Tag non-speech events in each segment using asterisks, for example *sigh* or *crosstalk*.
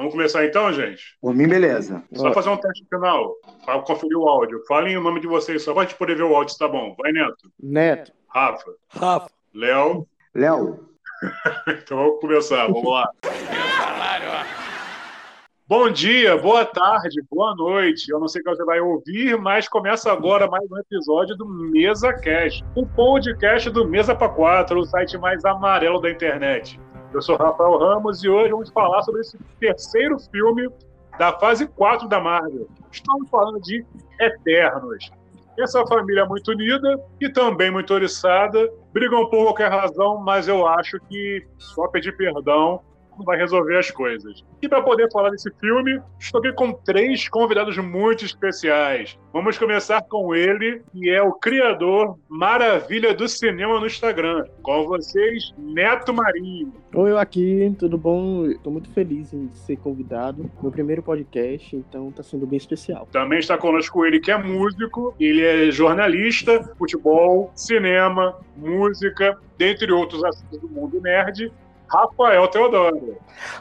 Vamos começar então, gente? Por mim, beleza. Só fazer um teste final, para conferir o áudio. Falem o nome de vocês, só para a gente poder ver o áudio, tá bom. Vai, Neto. Neto. Rafa. Rafa. Léo. Léo. *laughs* então vamos começar, vamos lá. Bom dia, boa tarde, boa noite. Eu não sei o que você vai ouvir, mas começa agora mais um episódio do Mesa Cast, o podcast do Mesa para Quatro, o site mais amarelo da internet. Eu sou Rafael Ramos e hoje vamos falar sobre esse terceiro filme da fase 4 da Marvel. Estamos falando de Eternos. Essa família é muito unida e também muito oriçada, brigam por qualquer razão, mas eu acho que só pedir perdão vai resolver as coisas. E para poder falar desse filme, estou aqui com três convidados muito especiais. Vamos começar com ele, que é o criador Maravilha do Cinema no Instagram. Com vocês, Neto Marinho. Oi, eu aqui, tudo bom? Estou muito feliz em ser convidado. Meu primeiro podcast, então está sendo bem especial. Também está conosco ele que é músico, ele é jornalista, futebol, cinema, música, dentre outros assuntos do mundo nerd. Rafael Teodoro.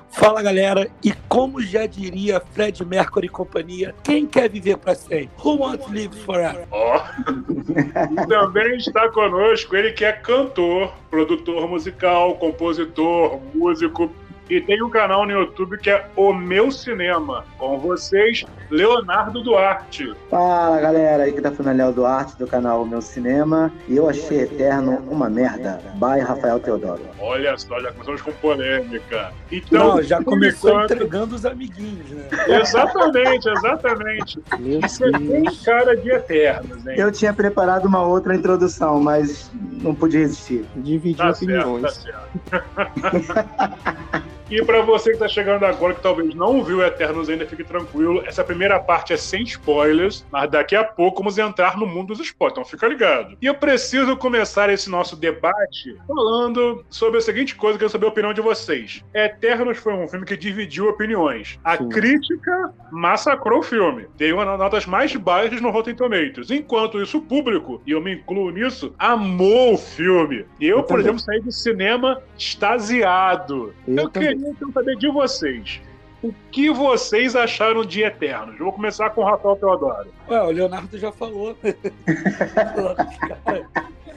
Fala galera, e como já diria Fred Mercury e companhia, quem quer viver para sempre? Who wants to live forever? Ó. Oh. *laughs* também está conosco ele que é cantor, produtor musical, compositor, músico, e tem um canal no YouTube que é O Meu Cinema. Com vocês, Leonardo Duarte. Fala galera, aí que tá falando é Léo Duarte do canal O Meu Cinema. E eu achei Eterno uma merda. By Rafael Teodoro. Olha só, já começamos com polêmica. Então, Não, já começou enquanto... entregando os amiguinhos, né? Exatamente, exatamente. Você tem cara de Eternos, hein? Eu tinha preparado uma outra introdução, mas não pude resistir. Dividir tá opiniões. Certo, tá certo. *laughs* E para você que está chegando agora, que talvez não viu Eternos ainda, fique tranquilo. Essa primeira parte é sem spoilers, mas daqui a pouco vamos entrar no mundo dos spoilers, então fica ligado. E eu preciso começar esse nosso debate falando sobre a seguinte coisa, que eu saber a opinião de vocês. Eternos foi um filme que dividiu opiniões. A Sim. crítica massacrou o filme. Deu uma das notas mais baixas no Rotten Tomatoes. Enquanto isso, o público, e eu me incluo nisso, amou o filme. E eu, eu por exemplo, saí do cinema extasiado. Eu, eu queria queria então saber de vocês. O que vocês acharam de Eternos? vou começar com o Rafael Teodoro. Ué, o Leonardo já falou. *laughs*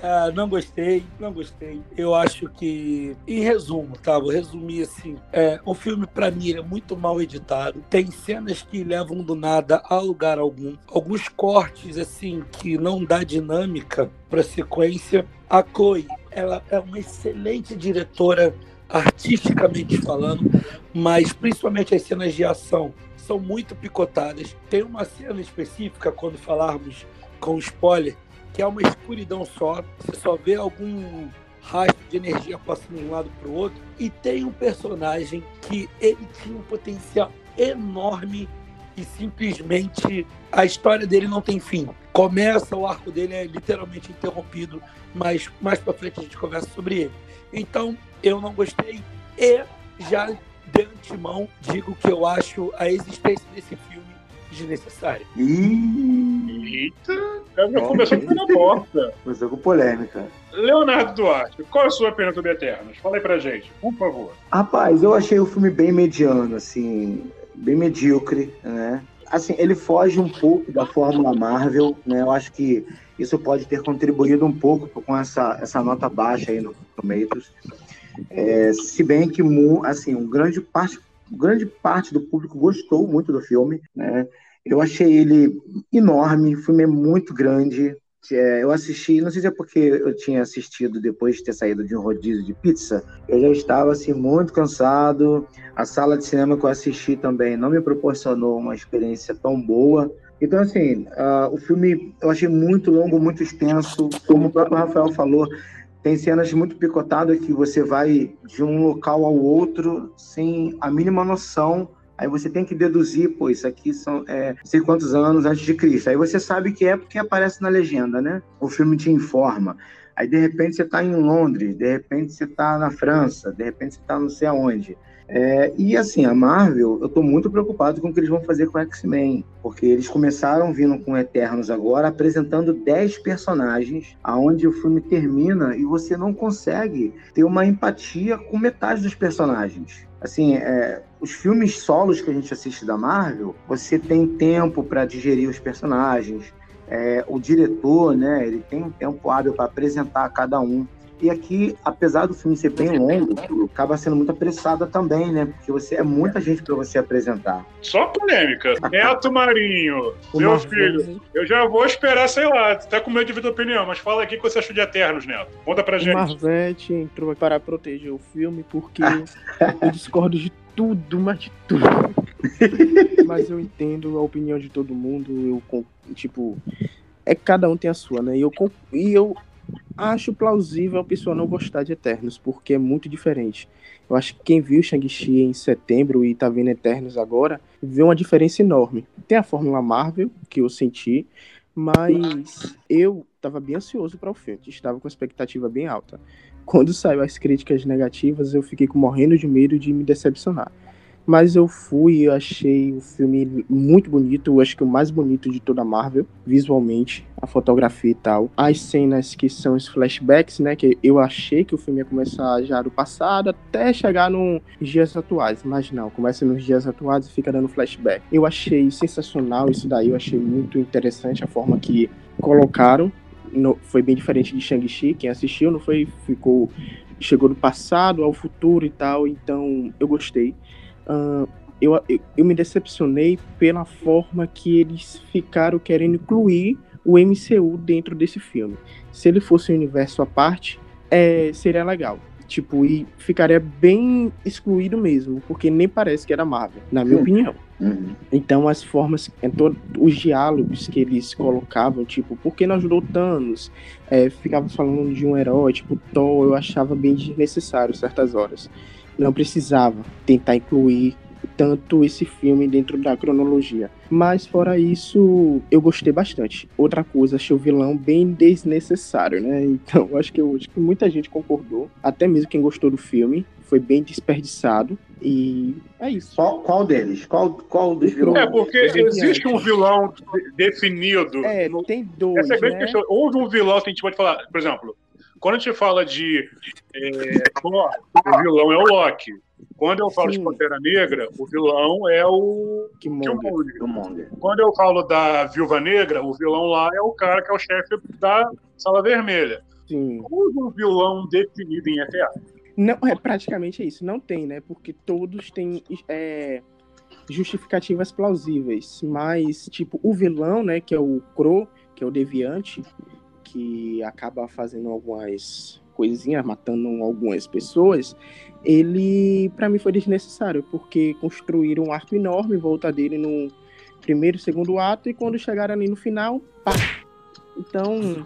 Ah, não gostei, não gostei. Eu acho que, em resumo, tá? Vou resumir assim. É, o filme, para mim, é muito mal editado. Tem cenas que levam do nada a lugar algum. Alguns cortes, assim, que não dá dinâmica pra sequência. A Chloe, ela é uma excelente diretora artisticamente falando, mas principalmente as cenas de ação são muito picotadas. Tem uma cena específica, quando falarmos com spoiler, que é uma escuridão só, você só vê algum rastro de energia passando de um lado para o outro, e tem um personagem que ele tinha um potencial enorme e simplesmente a história dele não tem fim. Começa, o arco dele é literalmente interrompido, mas mais para frente a gente conversa sobre ele. Então, eu não gostei e já de antemão digo que eu acho a existência desse filme desnecessária. Eita! Já começou na porta. *laughs* Começou com polêmica. Leonardo Duarte, qual é a sua opinião sobre Eternos? Fala aí pra gente, por favor. Rapaz, eu achei o filme bem mediano, assim, bem medíocre, né? Assim, ele foge um pouco da fórmula Marvel, né? Eu acho que isso pode ter contribuído um pouco com essa, essa nota baixa aí no Tomatoes. É, se bem que assim, um grande parte, grande parte do público gostou muito do filme, né? Eu achei ele enorme, o filme é muito grande. É, eu assisti, não sei se é porque eu tinha assistido depois de ter saído de um rodízio de pizza, eu já estava assim muito cansado. A sala de cinema que eu assisti também não me proporcionou uma experiência tão boa. Então, assim, uh, o filme eu achei muito longo, muito extenso. Como o próprio Rafael falou, tem cenas muito picotadas que você vai de um local ao outro sem a mínima noção. Aí você tem que deduzir, pô, isso aqui são é, sei quantos anos antes de Cristo. Aí você sabe que é porque aparece na legenda, né? O filme te informa. Aí de repente você está em Londres, de repente você está na França, de repente você está não sei aonde. É, e assim, a Marvel, eu estou muito preocupado com o que eles vão fazer com X-Men, porque eles começaram vindo com Eternos agora, apresentando 10 personagens, aonde o filme termina e você não consegue ter uma empatia com metade dos personagens. Assim, é, os filmes solos que a gente assiste da Marvel, você tem tempo para digerir os personagens. É, o diretor, né, ele tem um tempo hábil para apresentar cada um. E aqui, apesar do filme ser bem longo, acaba sendo muito apressada também, né? Porque você é muita gente para você apresentar. Só polêmica. Neto Marinho, meu filho, eu já vou esperar, sei lá, até com medo de tua opinião, mas fala aqui o que você achou de Eternos, Neto. Conta pra gente. O Marvete entrou para proteger o filme porque eu discordo de tudo, mas de tudo. *laughs* mas eu entendo a opinião de todo mundo, eu, tipo, é que cada um tem a sua, né? E eu, e eu acho plausível a pessoa não gostar de Eternos, porque é muito diferente. Eu acho que quem viu Shang-Chi em setembro e tá vendo Eternos agora, vê uma diferença enorme. Tem a Fórmula Marvel, que eu senti, mas eu estava bem ansioso para o filme, estava com expectativa bem alta. Quando saiu as críticas negativas, eu fiquei morrendo de medo de me decepcionar. Mas eu fui e achei o filme muito bonito, acho que o mais bonito de toda a Marvel, visualmente, a fotografia e tal. As cenas que são os flashbacks, né, que eu achei que o filme ia começar já do passado até chegar nos dias atuais, mas não, começa nos dias atuais e fica dando flashback. Eu achei sensacional isso daí, eu achei muito interessante a forma que colocaram no, foi bem diferente de Shang-Chi, quem assistiu não foi, ficou, chegou do passado ao futuro e tal, então eu gostei. Uh, eu, eu, me decepcionei pela forma que eles ficaram querendo incluir o MCU dentro desse filme. Se ele fosse um universo à parte, é, seria legal. Tipo, e ficaria bem excluído mesmo, porque nem parece que era Marvel, na minha opinião. Uhum. Então, as formas, então, os diálogos que eles colocavam, tipo, por que não ajudou Thanos? É, ficava falando de um herói, tipo, Thor, eu achava bem desnecessário certas horas não precisava tentar incluir tanto esse filme dentro da cronologia. Mas fora isso, eu gostei bastante. Outra coisa, achei o vilão bem desnecessário, né? *laughs* Então, acho que, eu, acho que muita gente concordou, até mesmo quem gostou do filme, foi bem desperdiçado. E é isso. Qual, qual deles? Qual, qual dos vilões? É, porque existe um vilão definido. É, no... tem dois. Essa é a grande né? questão. Houve um vilão que a gente pode falar, por exemplo, quando a gente fala de é, Thor, o vilão é o Loki. Quando eu falo Sim. de Pantera Negra, o vilão é o Killmonger. Quando eu falo da Viúva Negra, o vilão lá é o cara que é o chefe da Sala Vermelha. Sim. Houve um vilão definido em ETA? Não, é praticamente isso. Não tem, né? Porque todos têm é, justificativas plausíveis. Mas, tipo, o vilão, né, que é o Crow, que é o Deviante, que acaba fazendo algumas coisinhas, matando algumas pessoas, ele para mim foi desnecessário, porque construíram um arco enorme em volta dele no primeiro e segundo ato, e quando chegaram ali no final, pá. Então,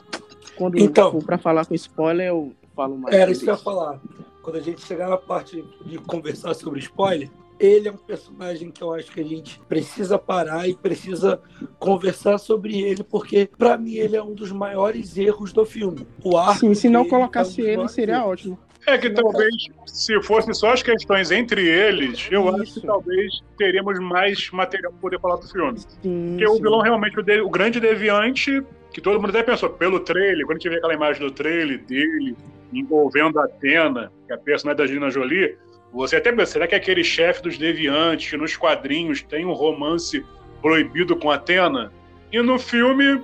quando então, for para falar com spoiler, eu falo mais. Era isso que eu ia falar. Quando a gente chegar na parte de conversar sobre spoiler, ele é um personagem que eu acho que a gente precisa parar e precisa conversar sobre ele, porque para mim ele é um dos maiores erros do filme. O arco Sim, se não colocasse é um ele, seria erros. ótimo. É que talvez, se fossem só as questões entre eles, eu Isso. acho que talvez teríamos mais material para poder falar do filme. Sim, Porque sim. o vilão realmente, o, de, o grande deviante, que todo mundo até pensou, pelo trailer, quando a gente vê aquela imagem do trailer dele envolvendo a Atena, que é a personagem da Gina Jolie, você até pensa, será que aquele chefe dos deviantes que nos quadrinhos tem um romance proibido com Atena? E no filme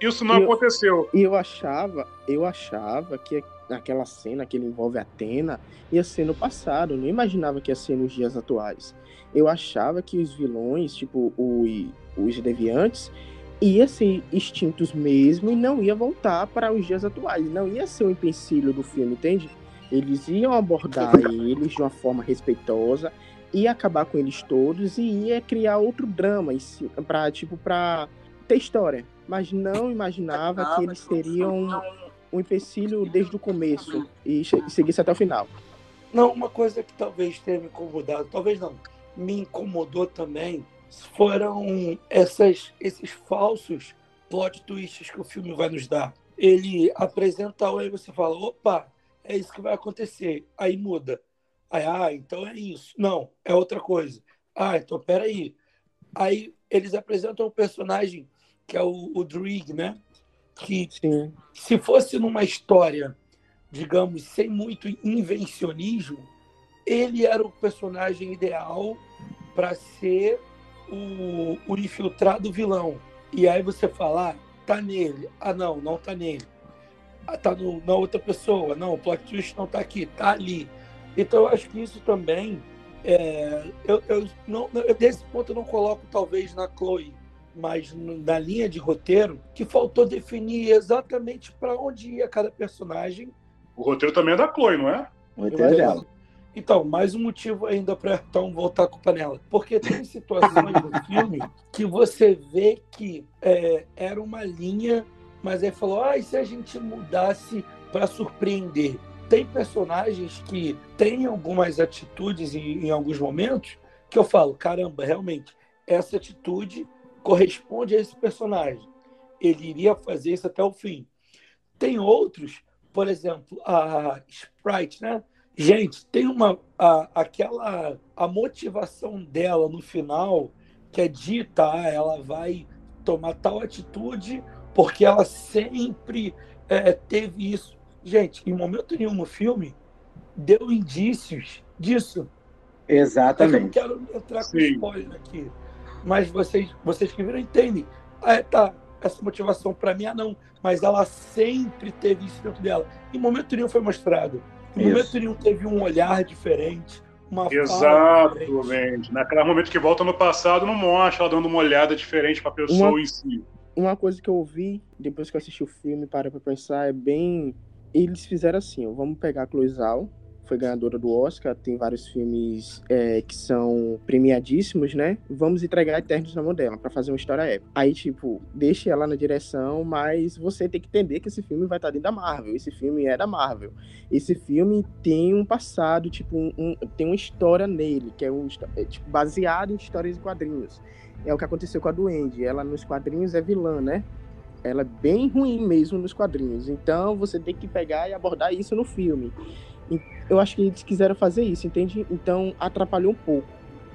isso não aconteceu. E eu achava, eu achava que aquela cena que ele envolve Atena ia ser no passado, eu não imaginava que ia ser nos dias atuais. Eu achava que os vilões, tipo os, os deviantes, ia ser extintos mesmo e não ia voltar para os dias atuais, não ia ser o um empecilho do filme, entende? Eles iam abordar *laughs* eles de uma forma respeitosa, ia acabar com eles todos e ia criar outro drama para tipo para ter história, mas não imaginava que eles teriam um empecilho desde o começo e seguisse até o final. Não, uma coisa que talvez tenha me incomodado, talvez não, me incomodou também, foram essas, esses falsos plot twists que o filme vai nos dar. Ele apresenta e você fala, opa, é isso que vai acontecer. Aí muda. Aí, ah, então é isso. Não, é outra coisa. Ah, então peraí. Aí eles apresentam um personagem que é o, o Drig, né? Que Sim. se fosse numa história, digamos, sem muito invencionismo, ele era o personagem ideal para ser o, o infiltrado vilão. E aí você fala, ah, tá nele. Ah, não, não tá nele. Ah, tá no, na outra pessoa. Não, o plot twist não tá aqui, tá ali. Então eu acho que isso também. É, eu, eu, não, eu, desse ponto eu não coloco talvez na Chloe, mas na linha de roteiro, que faltou definir exatamente para onde ia cada personagem. O roteiro também é da Chloe, não é? O roteiro é dela. Então, mais um motivo ainda para então voltar com a panela. Porque tem situações no filme que você vê que é, era uma linha, mas aí falou: ah, e se a gente mudasse para surpreender? Tem personagens que têm algumas atitudes em, em alguns momentos que eu falo: caramba, realmente, essa atitude corresponde a esse personagem. Ele iria fazer isso até o fim. Tem outros, por exemplo, a Sprite, né? Gente, tem uma a, aquela a motivação dela no final que é dita, ah, ela vai tomar tal atitude porque ela sempre é, teve isso. Gente, em momento nenhum no filme deu indícios disso. Exatamente. Eu não quero entrar com Sim. spoiler aqui, mas vocês, vocês que viram entendem. Ah, tá, essa motivação para mim, ah, não, mas ela sempre teve isso dentro dela. Em momento nenhum foi mostrado. No momento nenhum teve um olhar diferente, uma Exatamente. Naquele momento que volta no passado, não mostra ela dando uma olhada diferente para a pessoa uma, em si. Uma coisa que eu ouvi depois que eu assisti o filme, para pra pensar, é bem. Eles fizeram assim: vamos pegar a Cloizal, foi ganhadora do Oscar, tem vários filmes é, que são premiadíssimos, né? Vamos entregar Eternos na mão dela para fazer uma história épica. Aí, tipo, deixe ela na direção, mas você tem que entender que esse filme vai estar dentro da Marvel. Esse filme é da Marvel. Esse filme tem um passado, tipo, um, um, tem uma história nele, que é, um, é tipo, baseado em histórias e quadrinhos. É o que aconteceu com a Duende. Ela nos quadrinhos é vilã, né? Ela é bem ruim mesmo nos quadrinhos. Então você tem que pegar e abordar isso no filme. Eu acho que eles quiseram fazer isso, entende? Então atrapalhou um pouco,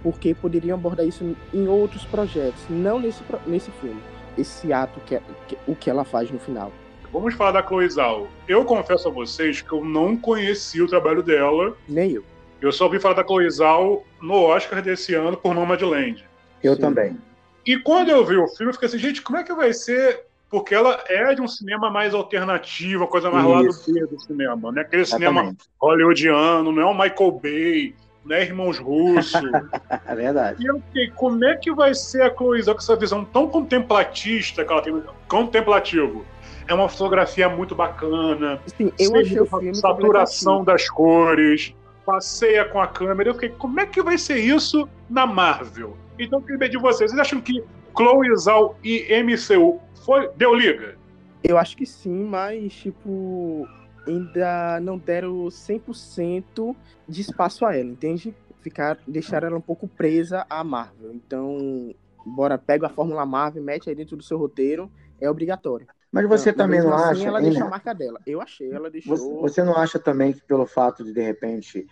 porque poderiam abordar isso em outros projetos, não nesse, nesse filme. Esse ato que, é, que o que ela faz no final. Vamos falar da Chloe Zhao. Eu confesso a vocês que eu não conheci o trabalho dela. Nem eu. Eu só ouvi falar da Chloe Zhao no Oscar desse ano por Nomadland. Eu Sim. também. E quando eu vi o filme, eu fiquei assim, gente, como é que vai ser porque ela é de um cinema mais alternativo, coisa mais lá do do cinema, né? Aquele Exatamente. cinema hollywoodiano, não é o Michael Bay, não é Irmãos Russos. *laughs* é verdade. E eu fiquei, como é que vai ser a Chloe Zhao com essa visão tão contemplatista que ela tem, contemplativo? É uma fotografia muito bacana. Sim, eu achei o filme saturação das cores, passeia com a câmera. Eu fiquei, como é que vai ser isso na Marvel? Então, eu queria de vocês. Vocês acham que Chloe Zhao e MCU foi, deu liga? Eu acho que sim, mas, tipo, ainda não deram 100% de espaço a ela, entende? Ficar, deixar ela um pouco presa à Marvel. Então, bora, pega a Fórmula Marvel, mete aí dentro do seu roteiro, é obrigatório. Mas você então, também não assim, acha. Ela deixa a marca dela. Eu achei, ela deixou. Você, você não acha também que pelo fato de, de repente,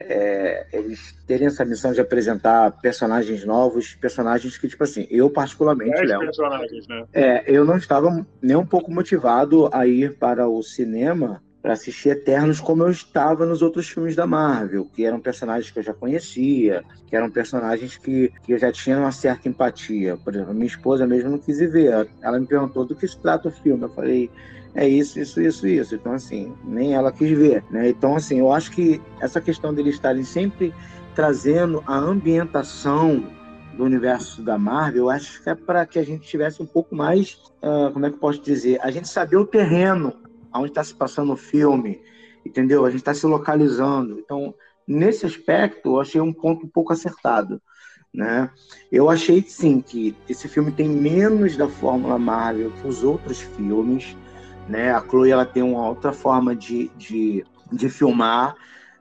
é, eles terem essa missão de apresentar personagens novos, personagens que, tipo assim, eu particularmente, Léo, né? é, eu não estava nem um pouco motivado a ir para o cinema para assistir Eternos como eu estava nos outros filmes da Marvel, que eram personagens que eu já conhecia, que eram personagens que, que eu já tinha uma certa empatia. Por exemplo, minha esposa mesmo não quis ir ver. Ela me perguntou do que se trata o filme. Eu falei, é isso, isso, isso, isso. Então, assim, nem ela quis ver, né? Então, assim, eu acho que essa questão deles estarem sempre trazendo a ambientação do universo da Marvel, eu acho que é para que a gente tivesse um pouco mais, uh, como é que eu posso dizer, a gente saber o terreno onde está se passando o filme, entendeu? A gente está se localizando. Então, nesse aspecto, eu achei um ponto um pouco acertado. Né? Eu achei sim que esse filme tem menos da fórmula Marvel que os outros filmes, né? A Chloe ela tem uma outra forma de, de, de filmar,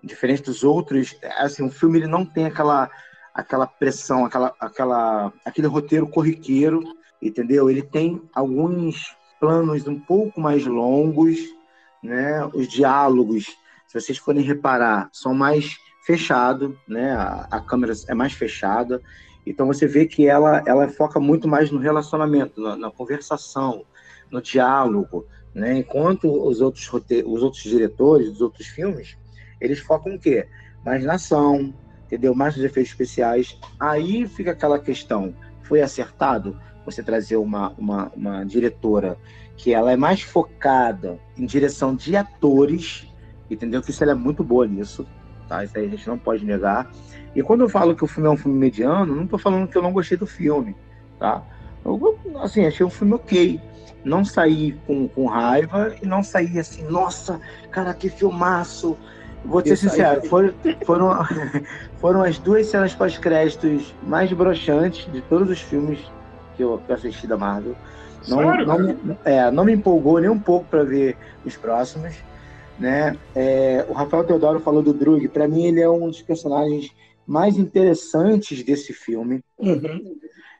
diferente dos outros. Assim, o filme ele não tem aquela aquela pressão, aquela, aquela, aquele roteiro corriqueiro, entendeu? Ele tem alguns planos um pouco mais longos, né? Os diálogos, se vocês forem reparar, são mais fechados, né? A, a câmera é mais fechada. Então você vê que ela, ela foca muito mais no relacionamento, na, na conversação, no diálogo, né? Enquanto os outros, os outros diretores dos outros filmes, eles focam o quê? mais na ação, entendeu? Mais nos efeitos especiais. Aí fica aquela questão: foi acertado você trazer uma, uma, uma diretora que ela é mais focada em direção de atores, entendeu? Que isso ela é muito boa nisso, tá? Isso aí a gente não pode negar. E quando eu falo que o filme é um filme mediano, não estou falando que eu não gostei do filme, tá? Eu, assim, achei o filme ok. Não saí com, com raiva e não saí assim, nossa, cara, que filmaço. Vou ser sincero, foram, foram, *laughs* foram as duas cenas pós-créditos mais broxantes de todos os filmes que eu, que eu assisti da Marvel. Não, Sério? não, é, não me empolgou nem um pouco para ver os próximos. Né? É, o Rafael Teodoro falou do Drug. Para mim, ele é um dos personagens mais interessantes desse filme. Uhum.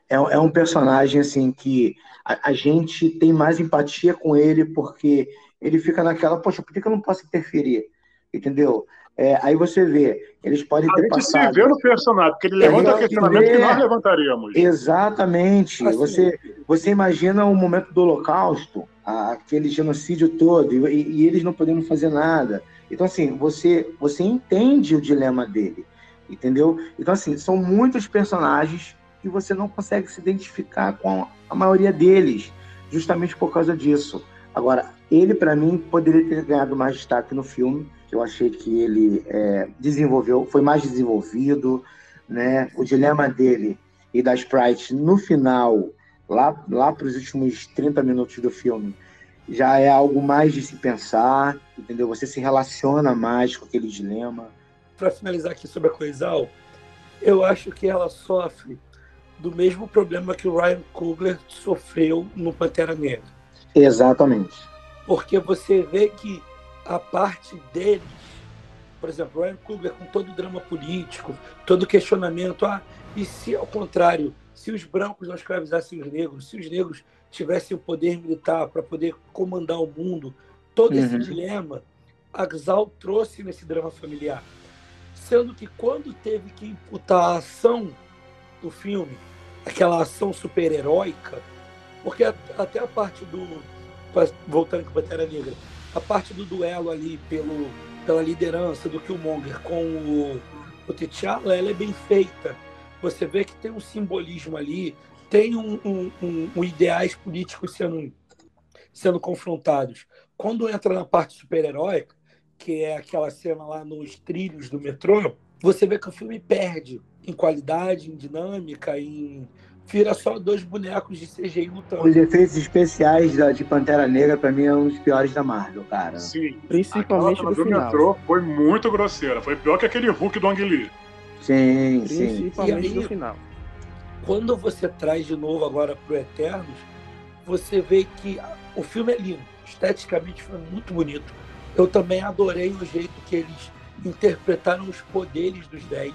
É, é, um personagem assim que a, a, gente tem mais empatia com ele porque ele fica naquela, poxa, por que, que eu não posso interferir? Entendeu? É, aí você vê, eles podem ter passado... A se vê no personagem, porque ele levanta questionamento que nós levantaríamos. Exatamente. Assim. Você, você imagina o momento do Holocausto, aquele genocídio todo, e, e, eles não podendo fazer nada. Então, assim, você, você entende o dilema dele, entendeu? Então, assim, são muitos personagens que você não consegue se identificar com a maioria deles, justamente por causa disso. Agora, ele, para mim, poderia ter ganhado mais destaque no filme, eu achei que ele é, desenvolveu, foi mais desenvolvido, né? O dilema dele e da Sprite no final, lá, lá para os últimos 30 minutos do filme, já é algo mais de se pensar, entendeu? Você se relaciona mais com aquele dilema. Para finalizar aqui sobre a Coisal, eu acho que ela sofre do mesmo problema que o Ryan Coogler sofreu no Pantera Negra. Exatamente. Porque você vê que a parte deles, por exemplo, Ryan Coogler com todo o drama político, todo o questionamento, ah, e se ao contrário, se os brancos não escravizassem os negros, se os negros tivessem o poder militar para poder comandar o mundo, todo uhum. esse dilema, a Xal trouxe nesse drama familiar. Sendo que quando teve que imputar a ação do filme, aquela ação super-heróica, porque até a parte do. Voltando com a Pantera Negra, a parte do duelo ali pelo, pela liderança do Killmonger com o, o T'Challa, ela é bem feita. Você vê que tem um simbolismo ali, tem um, um, um, um ideais políticos sendo, sendo confrontados. Quando entra na parte super-heróica, que é aquela cena lá nos trilhos do metrô, você vê que o filme perde em qualidade, em dinâmica, em vira só dois bonecos de CGI lutando. Os efeitos especiais de Pantera Negra, pra mim, é um dos piores da Marvel, cara. Sim. Principalmente Aquela do, final. metrô foi muito grosseira. Foi pior que aquele Hulk do Ang Lee. Sim, sim. Principalmente aí, no final. Quando você traz de novo agora pro Eternos, você vê que o filme é lindo. Esteticamente foi muito bonito. Eu também adorei o jeito que eles interpretaram os poderes dos 10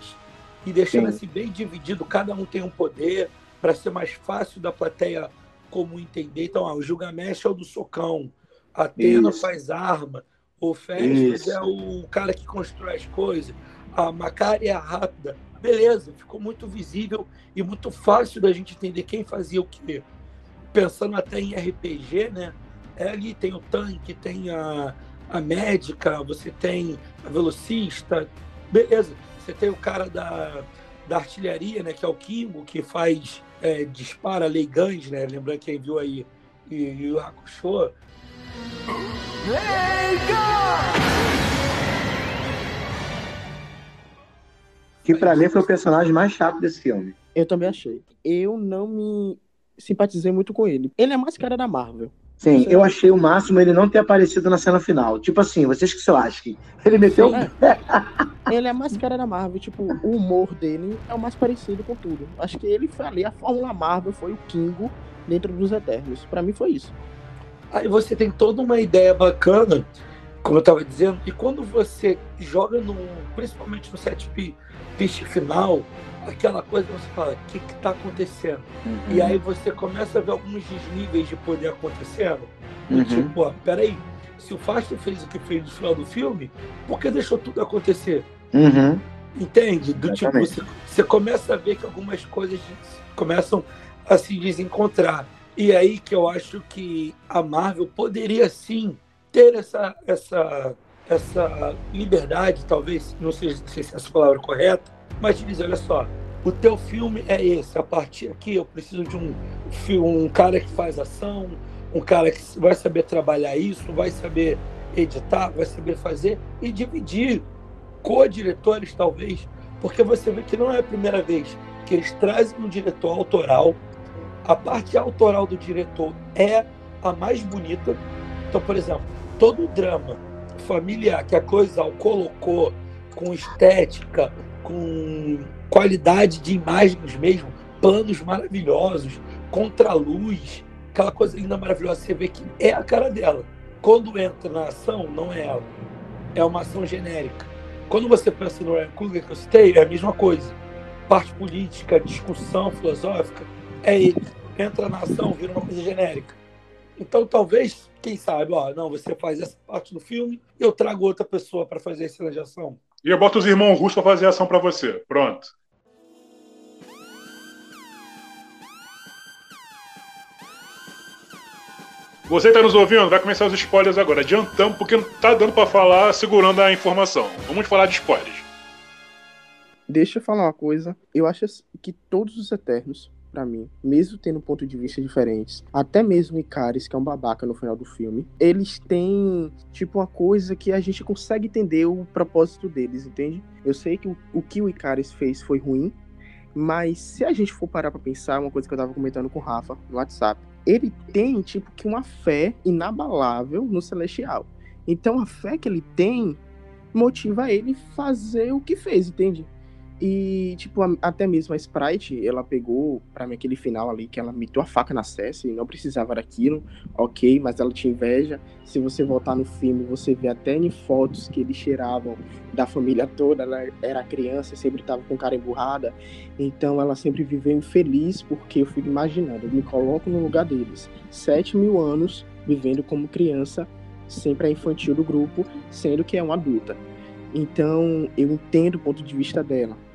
e deixando Sim. assim bem dividido, cada um tem um poder, para ser mais fácil da plateia como entender. Então, ó, o Gilgamesh é o do socão, a Atena Isso. faz arma, o Festus é o cara que constrói as coisas, a Macari é a rápida. Beleza, ficou muito visível e muito fácil da gente entender quem fazia o quê. Pensando até em RPG, né? É, ali tem o tanque, tem a, a médica, você tem a velocista, beleza. Você tem o cara da, da artilharia, né? Que é o Kimbo, que faz é, dispara Leigans, né? Lembrando quem viu aí e, o Hakusho. Que pra mim foi o personagem mais chato desse filme. Eu também achei. Eu não me simpatizei muito com ele. Ele é mais cara da Marvel. Sim, eu achei o máximo ele não ter aparecido na cena final. Tipo assim, vocês que só acham que ele meteu. É. ele é mais cara da Marvel, tipo, o humor dele é o mais parecido com tudo. Acho que ele foi ali, a Fórmula Marvel foi o Kingo dentro dos Eternos. Para mim foi isso. Aí você tem toda uma ideia bacana, como eu tava dizendo, e quando você joga no. principalmente no set pitch final, aquela coisa que você fala, o que está acontecendo? Uhum. E aí você começa a ver alguns desníveis de poder acontecendo. Do uhum. tipo, ó, peraí, se o Fast fez o que fez no final do filme, por que deixou tudo acontecer? Uhum. Entende? Do tipo, você, você, começa a ver que algumas coisas começam a se desencontrar. E aí que eu acho que a Marvel poderia sim ter essa, essa essa liberdade, talvez, não sei, não sei se essa palavra é correta, mas de dizer, olha só, o teu filme é esse, a partir aqui eu preciso de um, um cara que faz ação, um cara que vai saber trabalhar isso, vai saber editar, vai saber fazer e dividir co-diretores, talvez, porque você vê que não é a primeira vez que eles trazem um diretor autoral. A parte autoral do diretor é a mais bonita. Então, por exemplo, todo o drama familiar que a Coisa colocou com estética, com qualidade de imagens mesmo, planos maravilhosos, contra-luz, aquela coisa linda, maravilhosa, você vê que é a cara dela. Quando entra na ação, não é ela. É uma ação genérica. Quando você pensa no Ryan Coogler que eu citei, é a mesma coisa. Parte política, discussão filosófica, é ele. Entra na ação, vira uma coisa genérica. Então, talvez, quem sabe, ó, não, você faz essa parte do filme, eu trago outra pessoa para fazer essa cena de ação. E eu boto os irmãos russos para fazer ação para você. Pronto. Você está nos ouvindo? Vai começar os spoilers agora. Adiantamos, porque não tá dando para falar segurando a informação. Vamos falar de spoilers. Deixa eu falar uma coisa. Eu acho que todos os Eternos, para mim, mesmo tendo ponto de vista diferentes, até mesmo Icaris, que é um babaca no final do filme, eles têm, tipo, uma coisa que a gente consegue entender o propósito deles, entende? Eu sei que o, o que o Icaris fez foi ruim, mas se a gente for parar pra pensar, uma coisa que eu tava comentando com o Rafa no WhatsApp, ele tem, tipo, que uma fé inabalável no celestial. Então a fé que ele tem motiva ele fazer o que fez, entende? E, tipo, a, até mesmo a Sprite, ela pegou para mim aquele final ali que ela meteu a faca na Cersei, não precisava daquilo, ok, mas ela tinha inveja. Se você voltar no filme, você vê até em fotos que eles cheiravam da família toda, ela era criança, sempre tava com cara emburrada, então ela sempre viveu infeliz, porque eu fico imaginando, eu me coloco no lugar deles, sete mil anos vivendo como criança, sempre a infantil do grupo, sendo que é uma adulta. Então, eu entendo o ponto de vista dela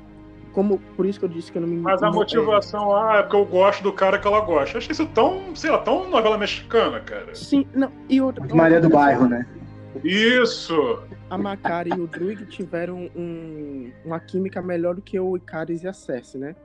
como por isso que eu disse que eu não me Mas a motivação, ah, é porque eu gosto do cara que ela gosta. Eu achei isso tão, sei lá, tão novela mexicana, cara. Sim, não, e outra. Maria do Bairro, né? Isso! A Macari e o Druig tiveram um, uma química melhor do que o Icaris e a Cersei, né?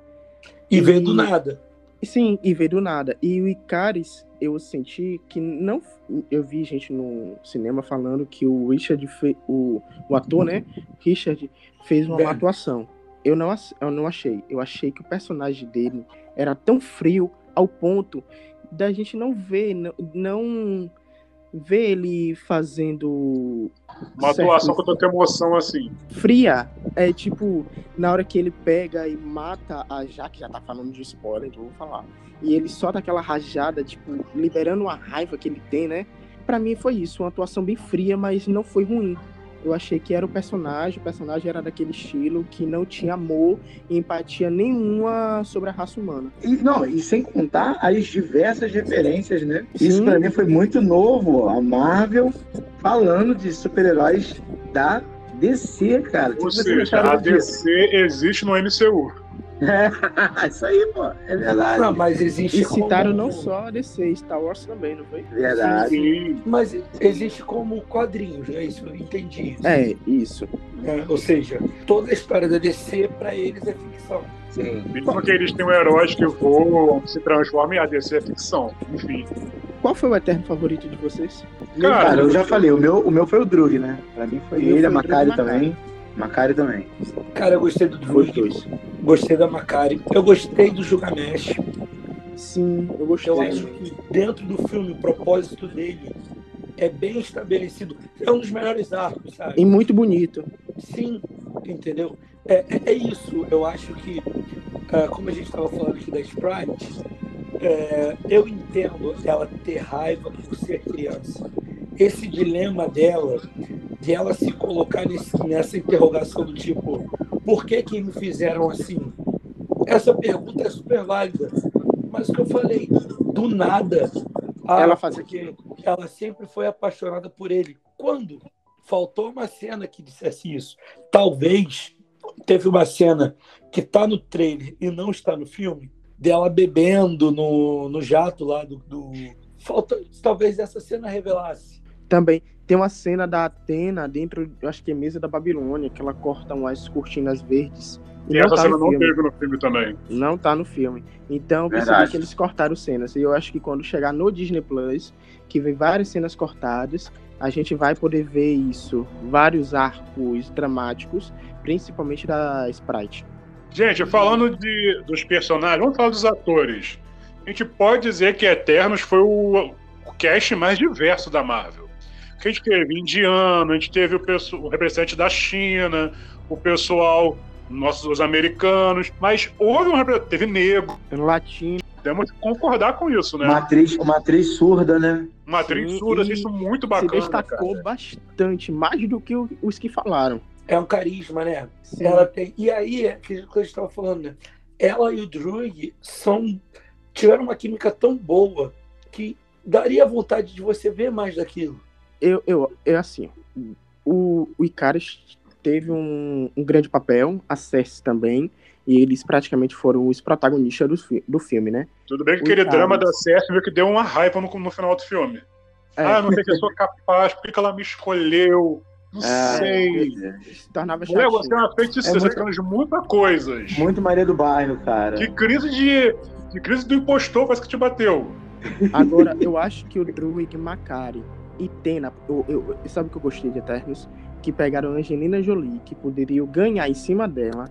E, e veio do nada. Sim, e veio do nada. E o Icaris, eu senti que não. Eu vi gente no cinema falando que o Richard, fe, o, o ator, né? Richard, fez uma má atuação eu não, eu não achei. Eu achei que o personagem dele era tão frio ao ponto da gente não ver, não, não ver ele fazendo. Uma atuação com tanta emoção assim. Fria. É tipo, na hora que ele pega e mata a Jaque, já tá falando de spoiler, então eu vou falar. E ele solta aquela rajada, tipo, liberando a raiva que ele tem, né? Para mim foi isso, uma atuação bem fria, mas não foi ruim eu achei que era o personagem, o personagem era daquele estilo que não tinha amor e empatia nenhuma sobre a raça humana. E, não, e sem contar as diversas referências, né? Sim. Isso para mim foi muito novo. A Marvel falando de super-heróis da DC, cara. Ou tipo, seja, a DC existe no MCU. É, *laughs* isso aí, pô. É verdade. Não, mas existe. E citaram como... não só a DC, Star Wars também, não foi? Verdade. Sim, mas existe como quadrinhos, é isso, eu entendi. Isso. É, isso. É, ou seja, toda a história da DC, pra eles, é ficção. Sim. Mesmo que eles tenham heróis que voam, se transformam, e a DC é ficção. Enfim. Qual foi o eterno favorito de vocês? Cara, Cara eu já falei, o meu, o meu foi o Drug, né? Pra mim foi ele, a Macari também. Macari também. Cara, eu gostei do Drug. Gostei da Macari. Eu gostei do Gilgamesh. Sim, eu gostei. Eu acho que dentro do filme o propósito dele é bem estabelecido. É um dos melhores arcos, sabe? E muito bonito. Sim, entendeu? É, é, é isso. Eu acho que, uh, como a gente estava falando aqui da Sprite, é, eu entendo ela ter raiva por ser criança. Esse dilema dela, de ela se colocar nesse, nessa interrogação do tipo, por que que me fizeram assim? Essa pergunta é super válida. Mas o que eu falei, do nada, ah, ela faz que ela sempre foi apaixonada por ele. Quando? Faltou uma cena que dissesse isso. Talvez teve uma cena que está no trailer e não está no filme, dela bebendo no, no jato lá do, do... Falta, talvez essa cena revelasse. Também. Tem uma cena da Atena dentro, eu acho que é mesa da Babilônia, que ela corta umas cortinas verdes. E, e essa tá cena não teve no filme também. Não tá no filme. Então eu percebi Verdade. que eles cortaram cenas. E eu acho que quando chegar no Disney Plus, que vem várias cenas cortadas, a gente vai poder ver isso, vários arcos dramáticos, principalmente da Sprite. Gente, falando de, dos personagens, vamos falar dos atores. A gente pode dizer que Eternos foi o, o cast mais diverso da Marvel que a gente teve indiano, a gente teve o, pessoal, o representante da China, o pessoal, nossos os americanos, mas houve um teve negro. Latino. Temos que concordar com isso, né? Uma atriz, uma atriz surda, né? Uma atriz Sim, surda, isso muito bacana. Se destacou cara. bastante, mais do que os que falaram. É um carisma, né? Sim. Ela tem. E aí, é que a gente estava falando, né? Ela e o Drug são tiveram uma química tão boa que daria vontade de você ver mais daquilo eu, eu, eu assim, o, o Icarus teve um, um grande papel, a Cersei também, e eles praticamente foram os protagonistas do, do filme, né? Tudo bem que o aquele Icarus... drama da Cersei viu que deu uma raiva no, no final do filme. É. Ah, não sei se eu sou capaz, por que ela me escolheu? Não é, sei. Se tornava chato. Você é uma feiticeira, é muito... de muitas coisas. Muito Maria do Bairro, cara. Que crise de, de crise do impostor parece que te bateu. Agora, eu acho que o Druid Macari e Tena, eu, eu, sabe o que eu gostei de Eternos? Que pegaram Angelina Jolie, que poderiam ganhar em cima dela,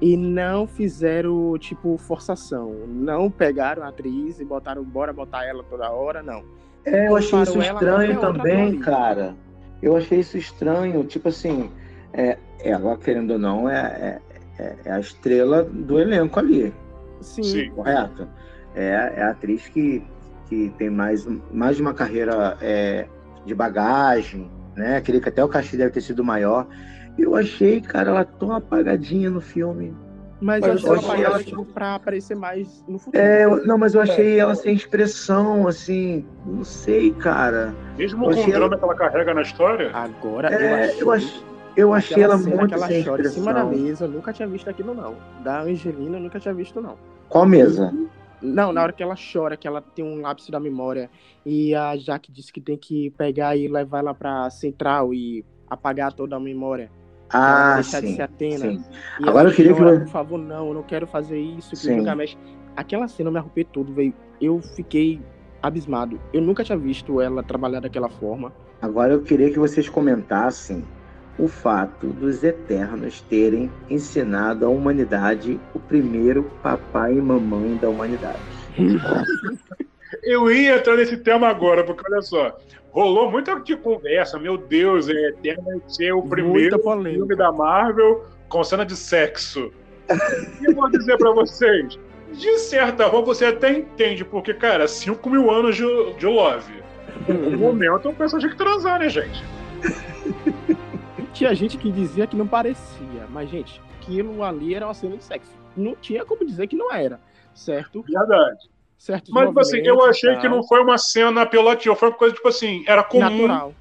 e não fizeram, tipo, forçação. Não pegaram a atriz e botaram, bora botar ela toda hora, não. É, eu achei isso estranho também, cara. Eu achei isso estranho, tipo assim, é, ela, querendo ou não, é, é, é a estrela do elenco ali. Sim. Sim. Correto. É, é a atriz que, que tem mais, mais de uma carreira é, de bagagem, né? Queria que até o cachê deve ter sido maior. Eu achei, cara, ela tão apagadinha no filme. Mas, mas eu achei ela tipo, pra aparecer mais no futuro. É, não, mas eu achei é. ela sem expressão, assim, não sei, cara. Mesmo com o drama ela... que ela carrega na história? Agora, é, eu achei. Eu achei ela muito sem chora em cima da mesa, eu nunca tinha visto aquilo, não. Da Angelina, eu nunca tinha visto, não. Qual mesa? Não, na hora que ela chora, que ela tem um lápis da memória e a Jaque disse que tem que pegar e levar ela pra central e apagar toda a memória. Ah, deixar sim, de ser Atena. Sim. Agora eu queria chora, que. Por favor, não, eu não quero fazer isso. Que mexe. Aquela cena me arrupei tudo, velho. Eu fiquei abismado. Eu nunca tinha visto ela trabalhar daquela forma. Agora eu queria que vocês comentassem o fato dos Eternos terem ensinado à humanidade o primeiro papai e mamãe da humanidade. *laughs* Eu ia entrar nesse tema agora, porque olha só, rolou muita conversa, meu Deus, é Eterno ser o primeiro filme da Marvel com cena de sexo. E eu vou dizer para vocês, de certa forma você até entende, porque, cara, 5 mil anos de, de Love. *laughs* No momento, o pessoal tinha que transar, né, gente? *laughs* Tinha gente que dizia que não parecia, mas, gente, aquilo ali era uma cena de sexo. Não tinha como dizer que não era, certo? Verdade. Certo mas, tipo assim, eu achei que não foi uma cena pilotinha, foi uma coisa, tipo assim, era comum. Natural.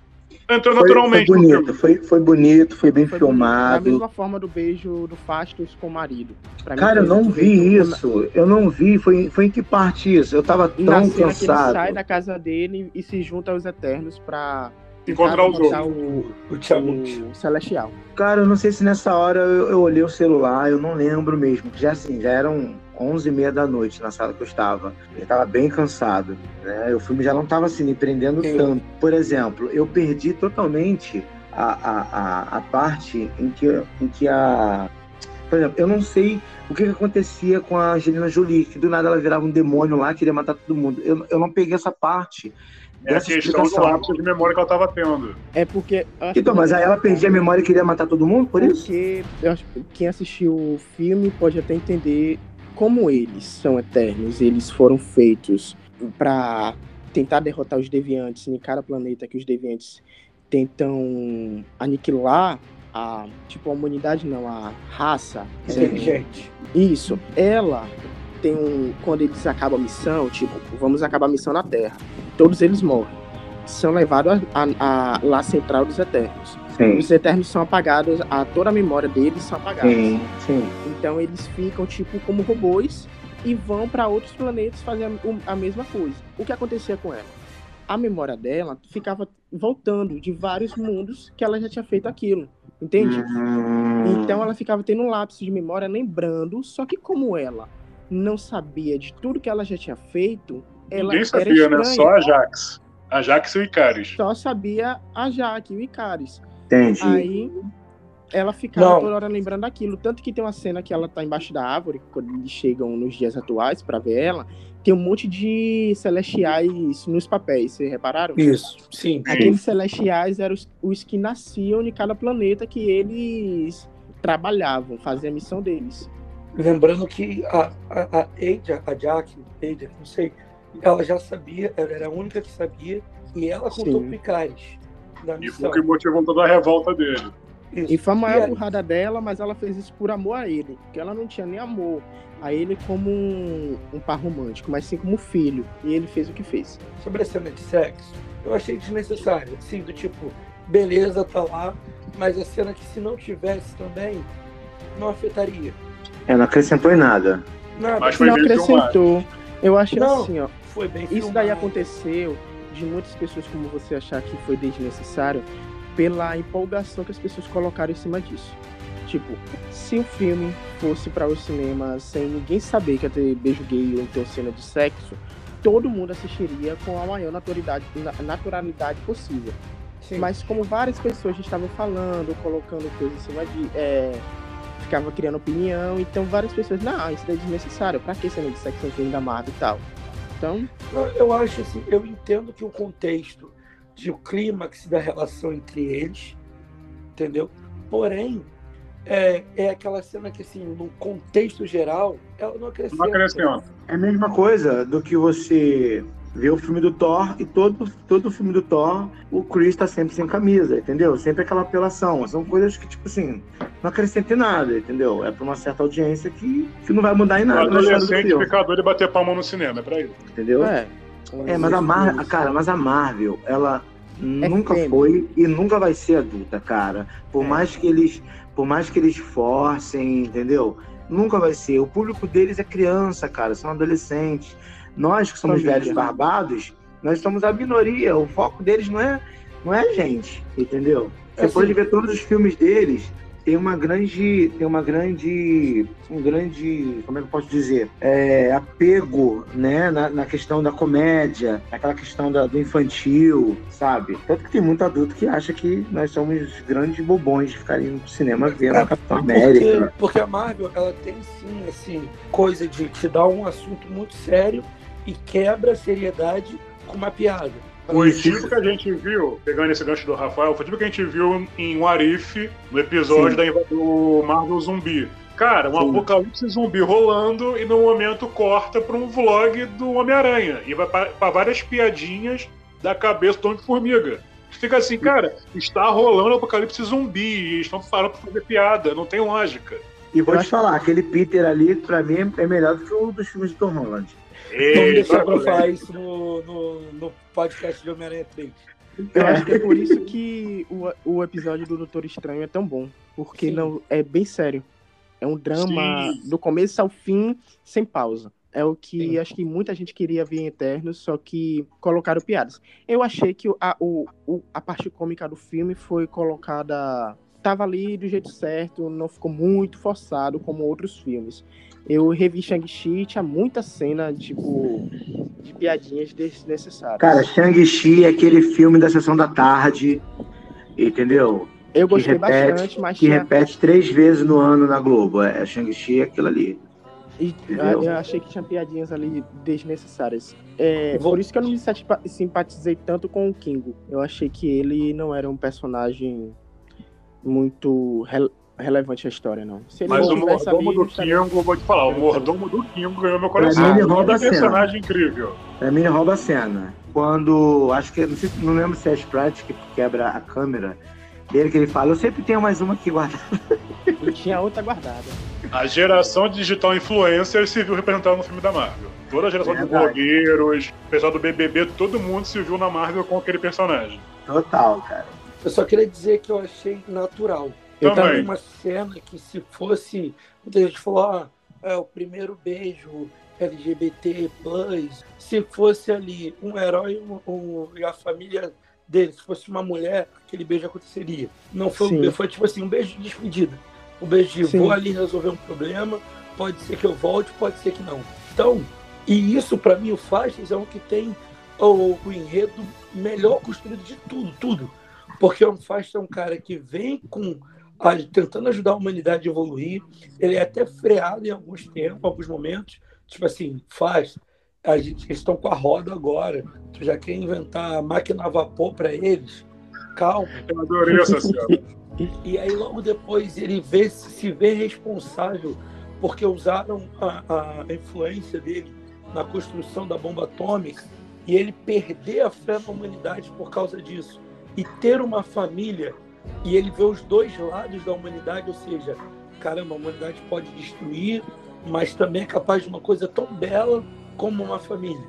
Entrou foi, naturalmente. Foi bonito, foi, foi bonito, foi bem foi filmado. Da mesma forma do beijo do Fastos com o marido. Cara, eu não vi isso. Eu não vi. Foi, foi em que parte isso? Eu tava tão Na cena cansado. Que ele sai da casa dele e se junta aos Eternos pra encontrar o jogo. O, o, o, Celestial. Cara, eu não sei se nessa hora eu, eu, olhei o celular, eu não lembro mesmo. Já assim, já eram 11 e meia da noite na sala que eu estava. Eu estava bem cansado. Né? O filme já não estava assim, me prendendo Sim. tanto. Por exemplo, eu perdi totalmente a, a, a, a parte em que, em que a. Por exemplo, eu não sei o que, que, acontecia com a Angelina Jolie, que do nada ela virava um demônio lá, queria matar todo mundo. Eu, eu não peguei essa parte. É a questão do lapso de memória que ela estava tendo. É porque. Então, mas aí ela perdia a memória e queria matar todo mundo, por porque isso? Porque eu acho que quem assistiu o filme pode até entender como eles são eternos. Eles foram feitos para tentar derrotar os deviantes em cada planeta que os deviantes tentam aniquilar a tipo a humanidade não a raça inteligente é, isso ela tem um. Quando eles acabam a missão, tipo, vamos acabar a missão na Terra. Todos eles morrem. São levados a, lá central dos Eternos. Sim. Os Eternos são apagados, a, toda a memória deles são apagadas. Sim, sim. Então eles ficam, tipo, como robôs e vão para outros planetas fazer a, a, mesma coisa. O que acontecia com ela? a memória dela ficava voltando de vários mundos que ela já tinha feito aquilo. Entende? Hum. Então ela ficava tendo um lapso de memória lembrando, só que como ela não sabia de tudo que ela já tinha feito, ela Ninguém era sabia, né? Só a Jax. A Jax e o Icaris. Só sabia a Jaque e o Icaris. Entendi. Aí ela ficava Não. toda hora lembrando daquilo. Tanto que tem uma cena que ela tá embaixo da árvore, quando eles chegam nos dias atuais pra ver ela, tem um monte de celestiais nos papéis, vocês repararam? Isso, sim. Aqueles celestiais eram os, os que nasciam de cada planeta que eles trabalhavam, faziam a missão deles. Lembrando que a, a, a Eija, a Jack, Eija, não sei, ela já sabia, ela era a única que sabia, e ela contou Sim. pro Icaris da E foi o que motivou toda a revolta dele. Isso. E foi a maior aí- burrada dela, mas ela fez isso por amor a ele. Porque ela não tinha nem amor a ele como um, um par romântico, mas sim como filho. E ele fez o que fez. sobre a cena de sexo, eu achei desnecessário. Assim, do tipo, beleza, tá lá, mas a cena que se não tivesse também, não afetaria. É, não acrescentou em nada. Nada. Mas foi não acrescentou. Eu acho Não. assim, ó. Foi bem Isso daí filmado. aconteceu de muitas pessoas como você achar que foi desnecessário pela empolgação que as pessoas colocaram em cima disso. Tipo, se o filme fosse para os cinemas sem ninguém saber que ia ter beijo gay ou então cena de sexo, todo mundo assistiria com a maior naturalidade, na- naturalidade possível. Sim. Mas como várias pessoas estavam falando, colocando coisas em cima de. É, ficava criando opinião, então várias pessoas, não, isso daí é desnecessário, pra que cena de sexo no filme da Marvel e tal? Então, Eu acho assim, eu entendo que o contexto de o clímax da relação entre eles, entendeu? Porém, é, é aquela cena que, assim, no contexto geral, ela não acrescenta. Não acrescenta. É a mesma coisa do que você vê o filme do Thor e todo, todo filme do Thor, o Chris tá sempre sem camisa, entendeu? Sempre aquela apelação. São coisas que, tipo assim, não acrescentam em nada, entendeu? É pra uma certa audiência que, que não vai mudar em O nada do adolescente ficar doido e bater palma no cinema, é pra isso. entendeu? é. É, mas a Marvel, cara, mas a Marvel, ela nunca fêmea. foi e nunca vai ser adulta, cara. Por É. mais que eles, por mais que eles forcem, entendeu? Nunca vai ser. O público deles é criança, cara, são adolescentes. Nós que somos Família. velhos barbados, nós somos a minoria. O foco deles não é, não é a gente, entendeu? Você Assim- pode ver todos os filmes deles. Tem uma grande, tem uma grande, um grande, como é que eu posso dizer, é, apego, né, na, na questão da comédia, naquela questão da- do infantil, sabe? Tanto que tem muito adulto que acha que nós somos grandes bobões de ficar indo pro cinema vendo É, a Capitão América. Porque, porque a Marvel, ela tem sim, assim, coisa de te dar um assunto muito sério e quebra a seriedade com uma piada. Foi tipo que a gente viu, pegando esse gancho do Rafael, foi tipo que a gente viu em Warif, no episódio Sim. da, do Marvel Zumbi. Cara, um Sim. apocalipse zumbi rolando e no momento corta pra um vlog do Homem-Aranha. E vai pra, pra várias piadinhas da cabeça do Homem-Formiga. Fica assim, cara, está rolando apocalipse zumbi e estão falando pra fazer piada, não tem lógica. E vou te falar, aquele Peter ali, pra mim, é melhor do que o dos filmes de Tom Holland. Vamos Ei, deixar pra moleque. falar isso no, no, no podcast de Homem-Aranha 3. Eu acho que é por isso que o, o episódio do Doutor Estranho é tão bom. Porque Sim. não é bem sério. É um drama Sim. do começo ao fim, sem pausa. É o que Sim. acho que muita gente queria ver em Eternos, só que colocaram piadas. Eu achei que a, o, o- a parte cômica do filme foi colocada. Tava ali do jeito certo, não ficou muito forçado como outros filmes. Eu revi Shang-Chi, tinha muita cena, tipo, de piadinhas desnecessárias. Cara, Shang-Chi é aquele filme da sessão da tarde, entendeu? eu gostei repete, bastante, mas Que tinha repete três vezes no ano na Globo. É Shang-Chi é aquilo ali. E Entendeu? eu achei que tinha piadinhas ali desnecessárias. É, Vou- Por isso que eu não me simpatizei tanto com o Kingo. Eu achei que ele não era um personagem muito relevante à história, não. Se ele Mas o mordomo do Kingo, vou te falar, o mordomo do Kingo ganhou meu coração. Pra mim, ele rouba a cena. personagem incrível. Pra mim, ele rouba a cena. Quando. Acho que. Não, sei, não lembro se é a Sprite que quebra a câmera dele, que ele fala: Eu sempre tenho mais uma aqui guardada. *laughs* E tinha outra guardada. A geração digital influencer se viu representada no filme da Marvel. Toda a geração de Verdade. blogueiros, o pessoal do BBB, todo mundo se viu na Marvel com aquele personagem. Total, cara. Eu só queria dizer que eu achei natural. Eu Também. Tem uma cena que se fosse. Muita gente falou, ah, é o primeiro beijo LGBT, se fosse ali um herói um, um, e a família dele, se fosse uma mulher, aquele beijo aconteceria. Não foi foi tipo assim, um beijo de despedida. Um beijo de Sim. vou ali resolver um problema, pode ser que eu volte, pode ser que não. Então, e isso para mim o Faixas é um que tem o, o, enredo melhor construído de tudo, tudo. Porque o Faixas é um cara que vem com tentando ajudar a humanidade a evoluir, ele é até freado em alguns tempos, alguns momentos, tipo assim, faz, a gente, eles estão com a roda agora, tu já quer inventar a máquina a vapor para eles? Calma. Eu adorei essa *laughs* cena. E aí logo depois ele vê, se vê responsável porque usaram a, a influência dele na construção da bomba atômica e ele perder a fé na humanidade por causa disso e ter uma família e ele vê os dois lados da humanidade, ou seja, caramba, a humanidade pode destruir, mas também é capaz de uma coisa tão bela como uma família.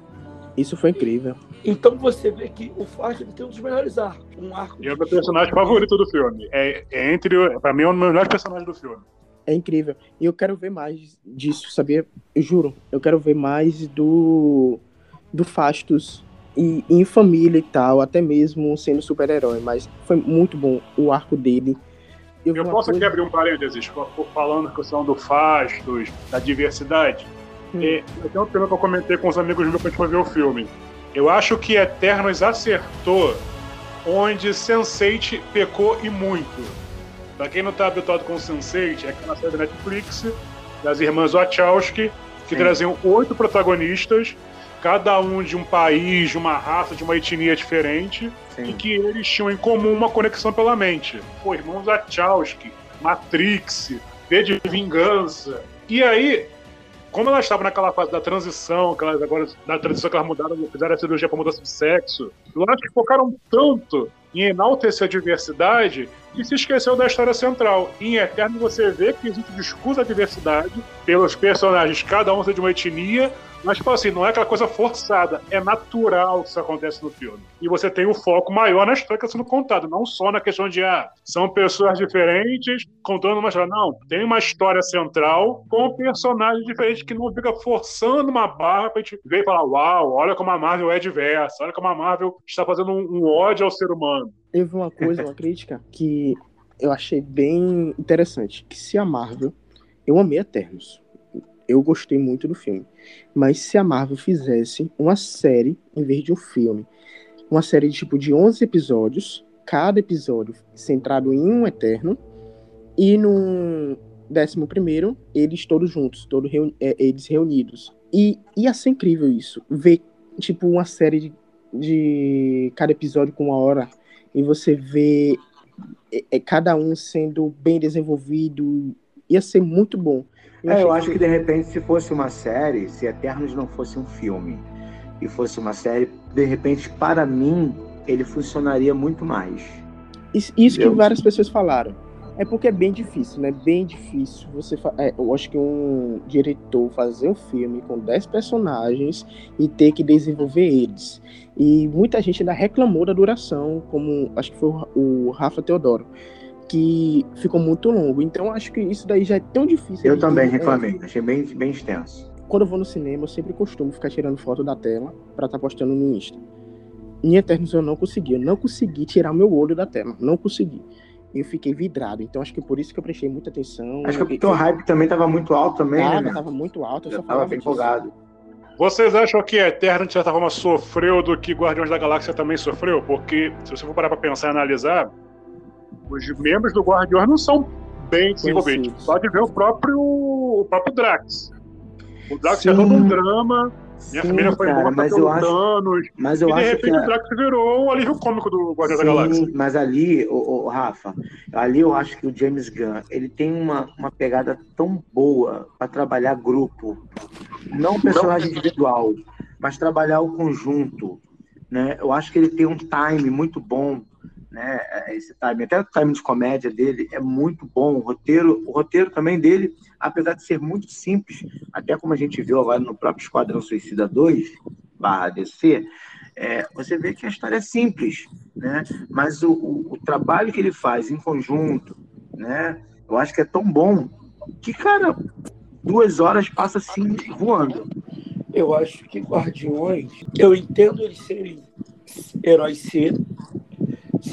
Isso foi incrível. Então você vê que o Flash tem um dos melhores arcos. Um arco. E é o meu personagem favorito do filme. É, é entre. Pra mim, é um dos melhores personagens do filme. É incrível. E eu quero ver mais disso, sabia? Eu juro. Eu quero ver mais do. Do Fastos e em família e tal, até mesmo sendo super-herói. Mas foi muito bom o arco dele. Eu, eu posso coisa... aqui abrir um parênteses, falando a questão do Fastos, da diversidade. Hum. É, eu tenho um tema que eu comentei com os amigos meus quando foi ver o filme. Eu acho que Eternos acertou onde Sense8 pecou e muito. Pra quem não tá habituado com Sense8, é aquela série da Netflix das irmãs Wachowski, que Sim. traziam oito protagonistas, cada um de um país, de uma raça, de uma etnia diferente, Sim. e que eles tinham em comum uma conexão pela mente. Pô, irmãos Wachowski, Matrix, V de Vingança. E aí, como elas estavam naquela fase da transição, que elas agora, da transição que elas mudaram, fizeram a cirurgia para mudança de sexo, eu acho que focaram tanto em enaltecer a diversidade e se esqueceu da história central. Em Eterno você vê que existe discurso da diversidade pelos personagens, cada um de uma etnia, mas, tipo assim, não é aquela coisa forçada, é natural que isso acontece no filme. E você tem um foco maior na história que está sendo contada, não só na questão de, ah, são pessoas diferentes contando uma história. Não, tem uma história central com personagens diferentes que não fica forçando uma barra pra gente ver e falar, uau, olha como a Marvel é diversa, olha como a Marvel está fazendo um, um ódio ao ser humano. Teve uma coisa, uma crítica, que eu achei bem interessante, que se a Marvel, eu amei Eternos, eu gostei muito do filme. Mas se a Marvel fizesse uma série em vez de um filme, uma série de tipo de 11 episódios, cada episódio centrado em um eterno, e no décimo primeiro, eles todos juntos, todos reuni é, eles reunidos. E ia ser incrível isso, ver tipo uma série de, de cada episódio com uma hora, e você vê é, é, cada um sendo bem desenvolvido, ia ser muito bom. Eu, é, eu acho que de repente, se fosse uma série, se Eternos não fosse um filme e fosse uma série, de repente, para mim, ele funcionaria muito mais. Isso, isso que várias pessoas falaram. É porque é bem difícil, né? Bem difícil. Você fa... é, eu acho que um diretor fazer um filme com 10 personagens e ter que desenvolver eles. E muita gente ainda reclamou da duração, como acho que foi o Rafa Teodoro que ficou muito longo. Então acho que isso daí já é tão difícil. Eu também reclamei, é, achei bem, bem extenso. Quando eu vou no cinema, eu sempre costumo ficar tirando foto da tela para estar tá postando no Insta. Em Eternos eu não consegui, eu não consegui tirar meu olho da tela, não consegui. Eu fiquei vidrado, então acho que por isso que eu prestei muita atenção. Acho que o hype também estava muito alto também, tava, né? Tava muito alto, eu, eu só tava bem empolgado. Vocês acham que Eterno, de certa forma, sofreu do que Guardiões da Galáxia também sofreu? Porque, se você for parar pra pensar e analisar, os membros do Guardiões não são bem desenvolvidos. Pode ver o próprio, o próprio Drax. O Drax Sim. é todo um drama. Minha Sim, família foi cara, morta mas eu acho. Mas eu e de repente que... o Drax virou o alívio cômico do Guardião da Galáxia. Mas ali, o, o, Rafa, ali eu acho que o James Gunn ele tem uma, uma pegada tão boa para trabalhar grupo. Não personagem individual, mas trabalhar o conjunto. Né? Eu acho que ele tem um time muito bom né? Esse time, até o time de comédia dele é muito bom. O roteiro, o roteiro também dele, apesar de ser muito simples, até como a gente viu agora no próprio Esquadrão Suicida 2, barra DC, é, você vê que a história é simples, né? Mas o, o, o, trabalho que ele faz em conjunto, né? Eu acho que é tão bom que, cara, duas horas passa assim voando. eu acho que Guardiões, eu entendo eles serem heróis ser,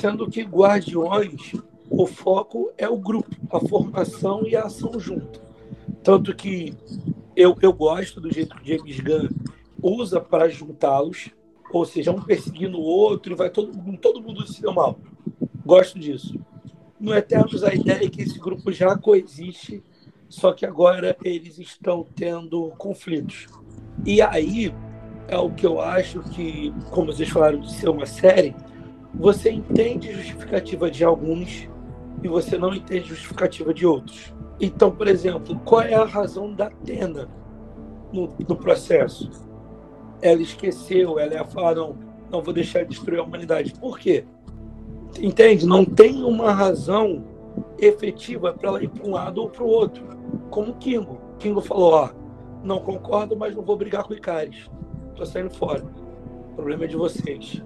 sendo que Guardiões, o foco é o grupo, a formação e a ação junto. Tanto que eu, eu gosto do jeito que James Gunn usa para juntá-los, ou seja, um perseguindo o outro e vai todo, todo mundo se deu mal. Gosto disso. No Eternos, a ideia é que esse grupo já coexiste, só que agora eles estão tendo conflitos. E aí é o que eu acho que, como vocês falaram de ser uma série, você entende justificativa de alguns e você não entende justificativa de outros. Então, por exemplo, qual é a razão da Atena no, no processo? Ela esqueceu, ela ia falar, não, não vou deixar de destruir a humanidade. Por quê? Entende? Não tem uma razão efetiva para ela ir para um lado ou para o outro. Como o Kingo. Kingo falou, ó, não concordo, mas não vou brigar com o Icaris. Tô saindo fora. O problema é de vocês.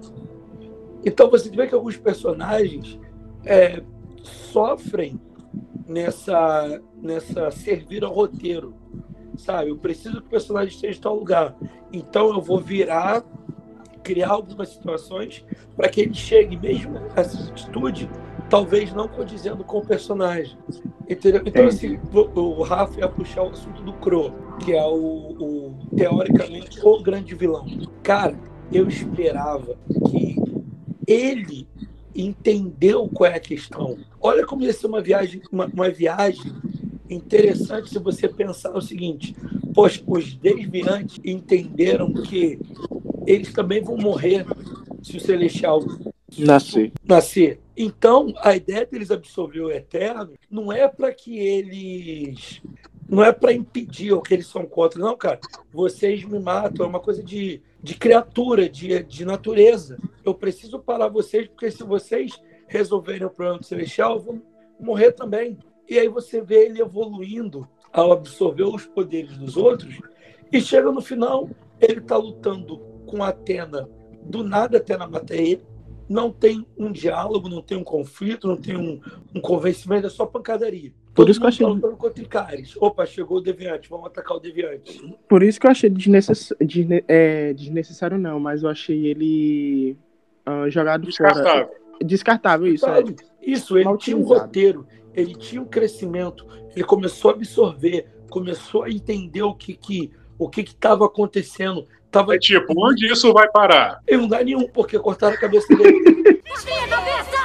Então você vê que alguns personagens é, sofrem nessa, nessa servir ao roteiro. Sabe? Eu preciso que o personagem esteja em tal lugar. Então eu vou virar, criar algumas situações para que ele chegue, mesmo essa atitude, talvez não condizendo com o personagem. Entendeu? Então, assim, o, Rafa ia puxar o assunto do Crow, que é o, o, teoricamente o grande vilão. Cara, eu esperava que ele entendeu qual é a questão. Olha como ia ser uma viagem, uma, uma viagem interessante se você pensar o seguinte: pois os desviantes entenderam que eles também vão morrer se o celestial nascer. nascer. Então, a ideia deles absorver o eterno não é para que eles. Não é para impedir o que eles são contra, não, cara. Vocês me matam, é uma coisa de, de criatura, de, de natureza. Eu preciso parar vocês, porque se vocês resolverem o problema do celestial, eu vou morrer também. E aí você vê ele evoluindo ao absorver os poderes dos outros, e chega no final, ele está lutando com Atena. Do nada, Atena mata ele não tem um diálogo, não tem um conflito, não tem um, um convencimento, é só pancadaria. Por Todo isso que eu achei. Falando contra Icaris. Opa, chegou o Deviante, vamos atacar o Deviante. Por isso que eu achei desnecess... Desne... É, desnecessário, não, mas eu achei ele uh, jogado Descartável. fora. Descartável, isso. É. Isso, ele tinha um roteiro, ele tinha um crescimento, ele começou a absorver, começou a entender o que que o que estava acontecendo, Tava... É tipo, onde isso vai parar? Eu não dá nenhum, porque cortaram a cabeça dele. *laughs*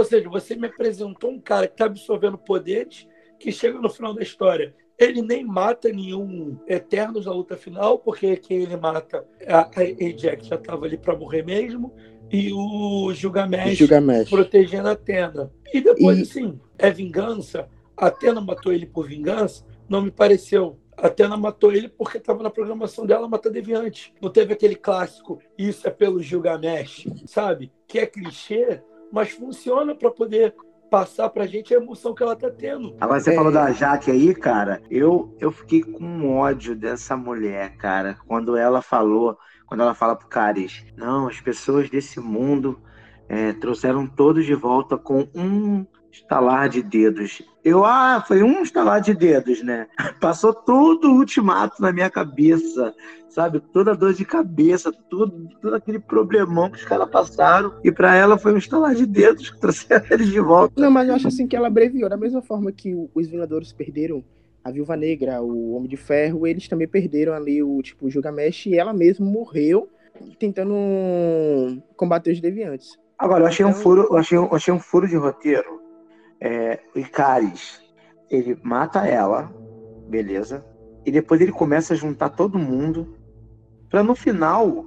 Ou seja, você me apresentou um cara que está absorvendo poderes, que chega no final da história. Ele nem mata nenhum Eternos na luta final, porque quem ele mata, a Ajax já estava ali para morrer mesmo, e o Gilgamesh, Gilgamesh. protegendo a Atena. E depois, e... assim, é vingança. A Atena matou ele por vingança, não me pareceu a Atena matou ele porque estava na programação dela matar deviante. Não teve aquele clássico, isso é pelo Gilgamesh, sabe? Que é clichê, mas funciona para poder passar pra gente a emoção que ela tá tendo. Agora você é... falou da Jaque aí, cara. Eu, eu fiquei com ódio dessa mulher, cara, quando ela falou, quando ela fala pro Caris, não, as pessoas desse mundo é, trouxeram todos de volta com um estalar de dedos. Eu, ah, foi um estalar de dedos, né? *laughs* Passou todo o ultimato na minha cabeça, sabe? Toda dor de cabeça, todo, todo aquele problemão que os caras passaram. E para ela foi um estalar de dedos que *laughs* trouxeram eles de volta. Não, mas eu acho assim que ela abreviou. Da mesma forma que os Vingadores perderam a Viúva Negra, o Homem de Ferro, eles também perderam ali o tipo o Gilgamesh e ela mesma morreu tentando combater os deviantes. Agora, eu achei um então furo, eu achei, eu achei um furo de roteiro é, o Icaris, ele mata ela, beleza? E depois ele começa a juntar todo mundo para no final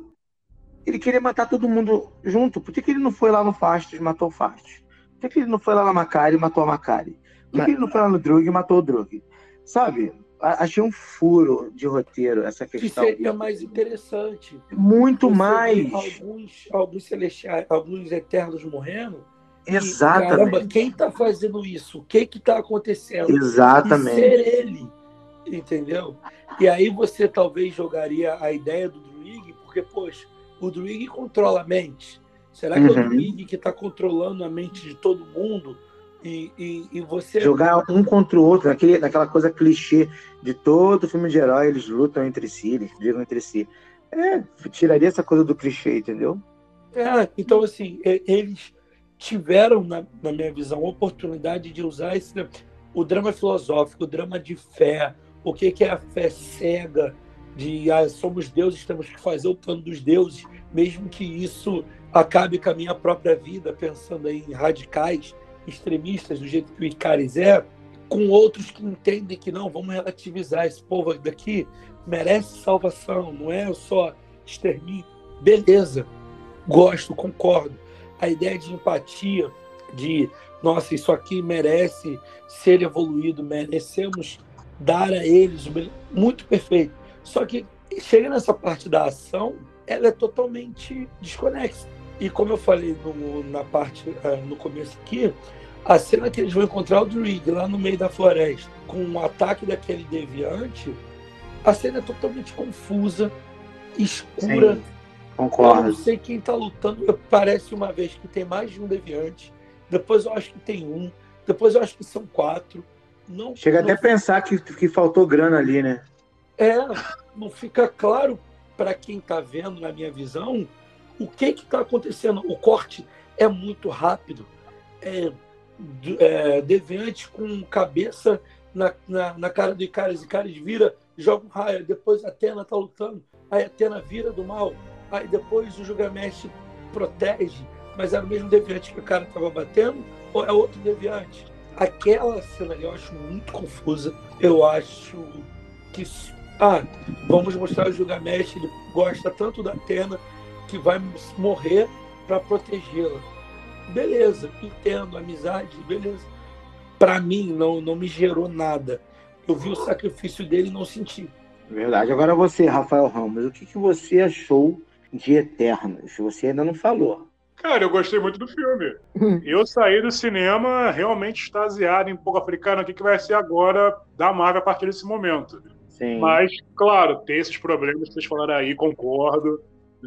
ele querer matar todo mundo junto. Por que, que ele não foi lá no Fastos e matou o Fastos? Por que, que ele não foi lá na Macari e matou a Macari? Por que, que ele não foi lá no Drug e matou o Drug? Sabe? Achei um furo de roteiro essa questão. Que seria mais interessante. Muito mais. Alguns, alguns celestiais, alguns eternos morrendo Exatamente. Caramba, quem está fazendo isso? O que está acontecendo? Exatamente. E ser ele, entendeu? E aí você talvez jogaria a ideia do Druig, porque, poxa, o Druig controla a mente. Será que uhum. é o uhum. Druig que está controlando a mente de todo mundo? E, e, e, você. Jogar um contra o outro, naquele, naquela coisa clichê de todo filme de herói, eles lutam entre si, eles brigam entre si. É, tiraria essa coisa do clichê, entendeu? É, então assim, eles tiveram, na, na minha visão, a oportunidade de usar esse, o drama filosófico, o drama de fé, o que, que é a fé cega, de ah, somos deuses, temos que fazer o plano dos deuses, mesmo que isso acabe com a minha própria vida, pensando em radicais, extremistas, do jeito que o Icaris é, com outros que entendem que não, vamos relativizar esse povo daqui, merece salvação, não é só extermínio. Beleza, gosto, concordo. A ideia de empatia, de nossa, isso aqui merece ser evoluído, merecemos dar a eles muito perfeito. Só que chega nessa parte da ação, ela é totalmente desconexa. E como eu falei no, na parte uh, no começo aqui, a cena que eles vão encontrar o Druid lá no meio da floresta, com o ataque daquele deviante, a cena é totalmente confusa, escura. Sim, concordo. Eu não sei quem está lutando. Parece uma vez que tem mais de um deviante. Depois eu acho que tem um. Depois eu acho que são quatro. Não, Chega não... até a pensar que, que faltou grana ali, né? É, não fica claro para quem está vendo, na minha visão, o que está acontecendo. O corte é muito rápido. É, é, deviante com cabeça na, na, na, cara do Icaris. Icaris vira, joga um raio. Depois a Atena está lutando. Aí a Atena vira do mal. Aí depois o Gilgamesh protege. Mas era o mesmo deviante que o cara estava batendo? Ou é outro deviante? Aquela cena ali eu acho muito confusa. Eu acho que. Ah, vamos mostrar o Gilgamesh. Ele gosta tanto da Atena que vai morrer para protegê-la beleza, entendo, amizade, beleza. Para mim, não, não me gerou nada. Eu vi o sacrifício dele e não senti. Verdade. Agora você, Rafael Ramos, o que, que você achou de Eternos? Você ainda não falou. Cara, eu gostei muito do filme. eu saí do cinema realmente extasiado em pouco africano. O que, que vai ser agora da Marvel a partir desse momento? Sim. Mas, claro, tem esses problemas que vocês falaram aí, concordo.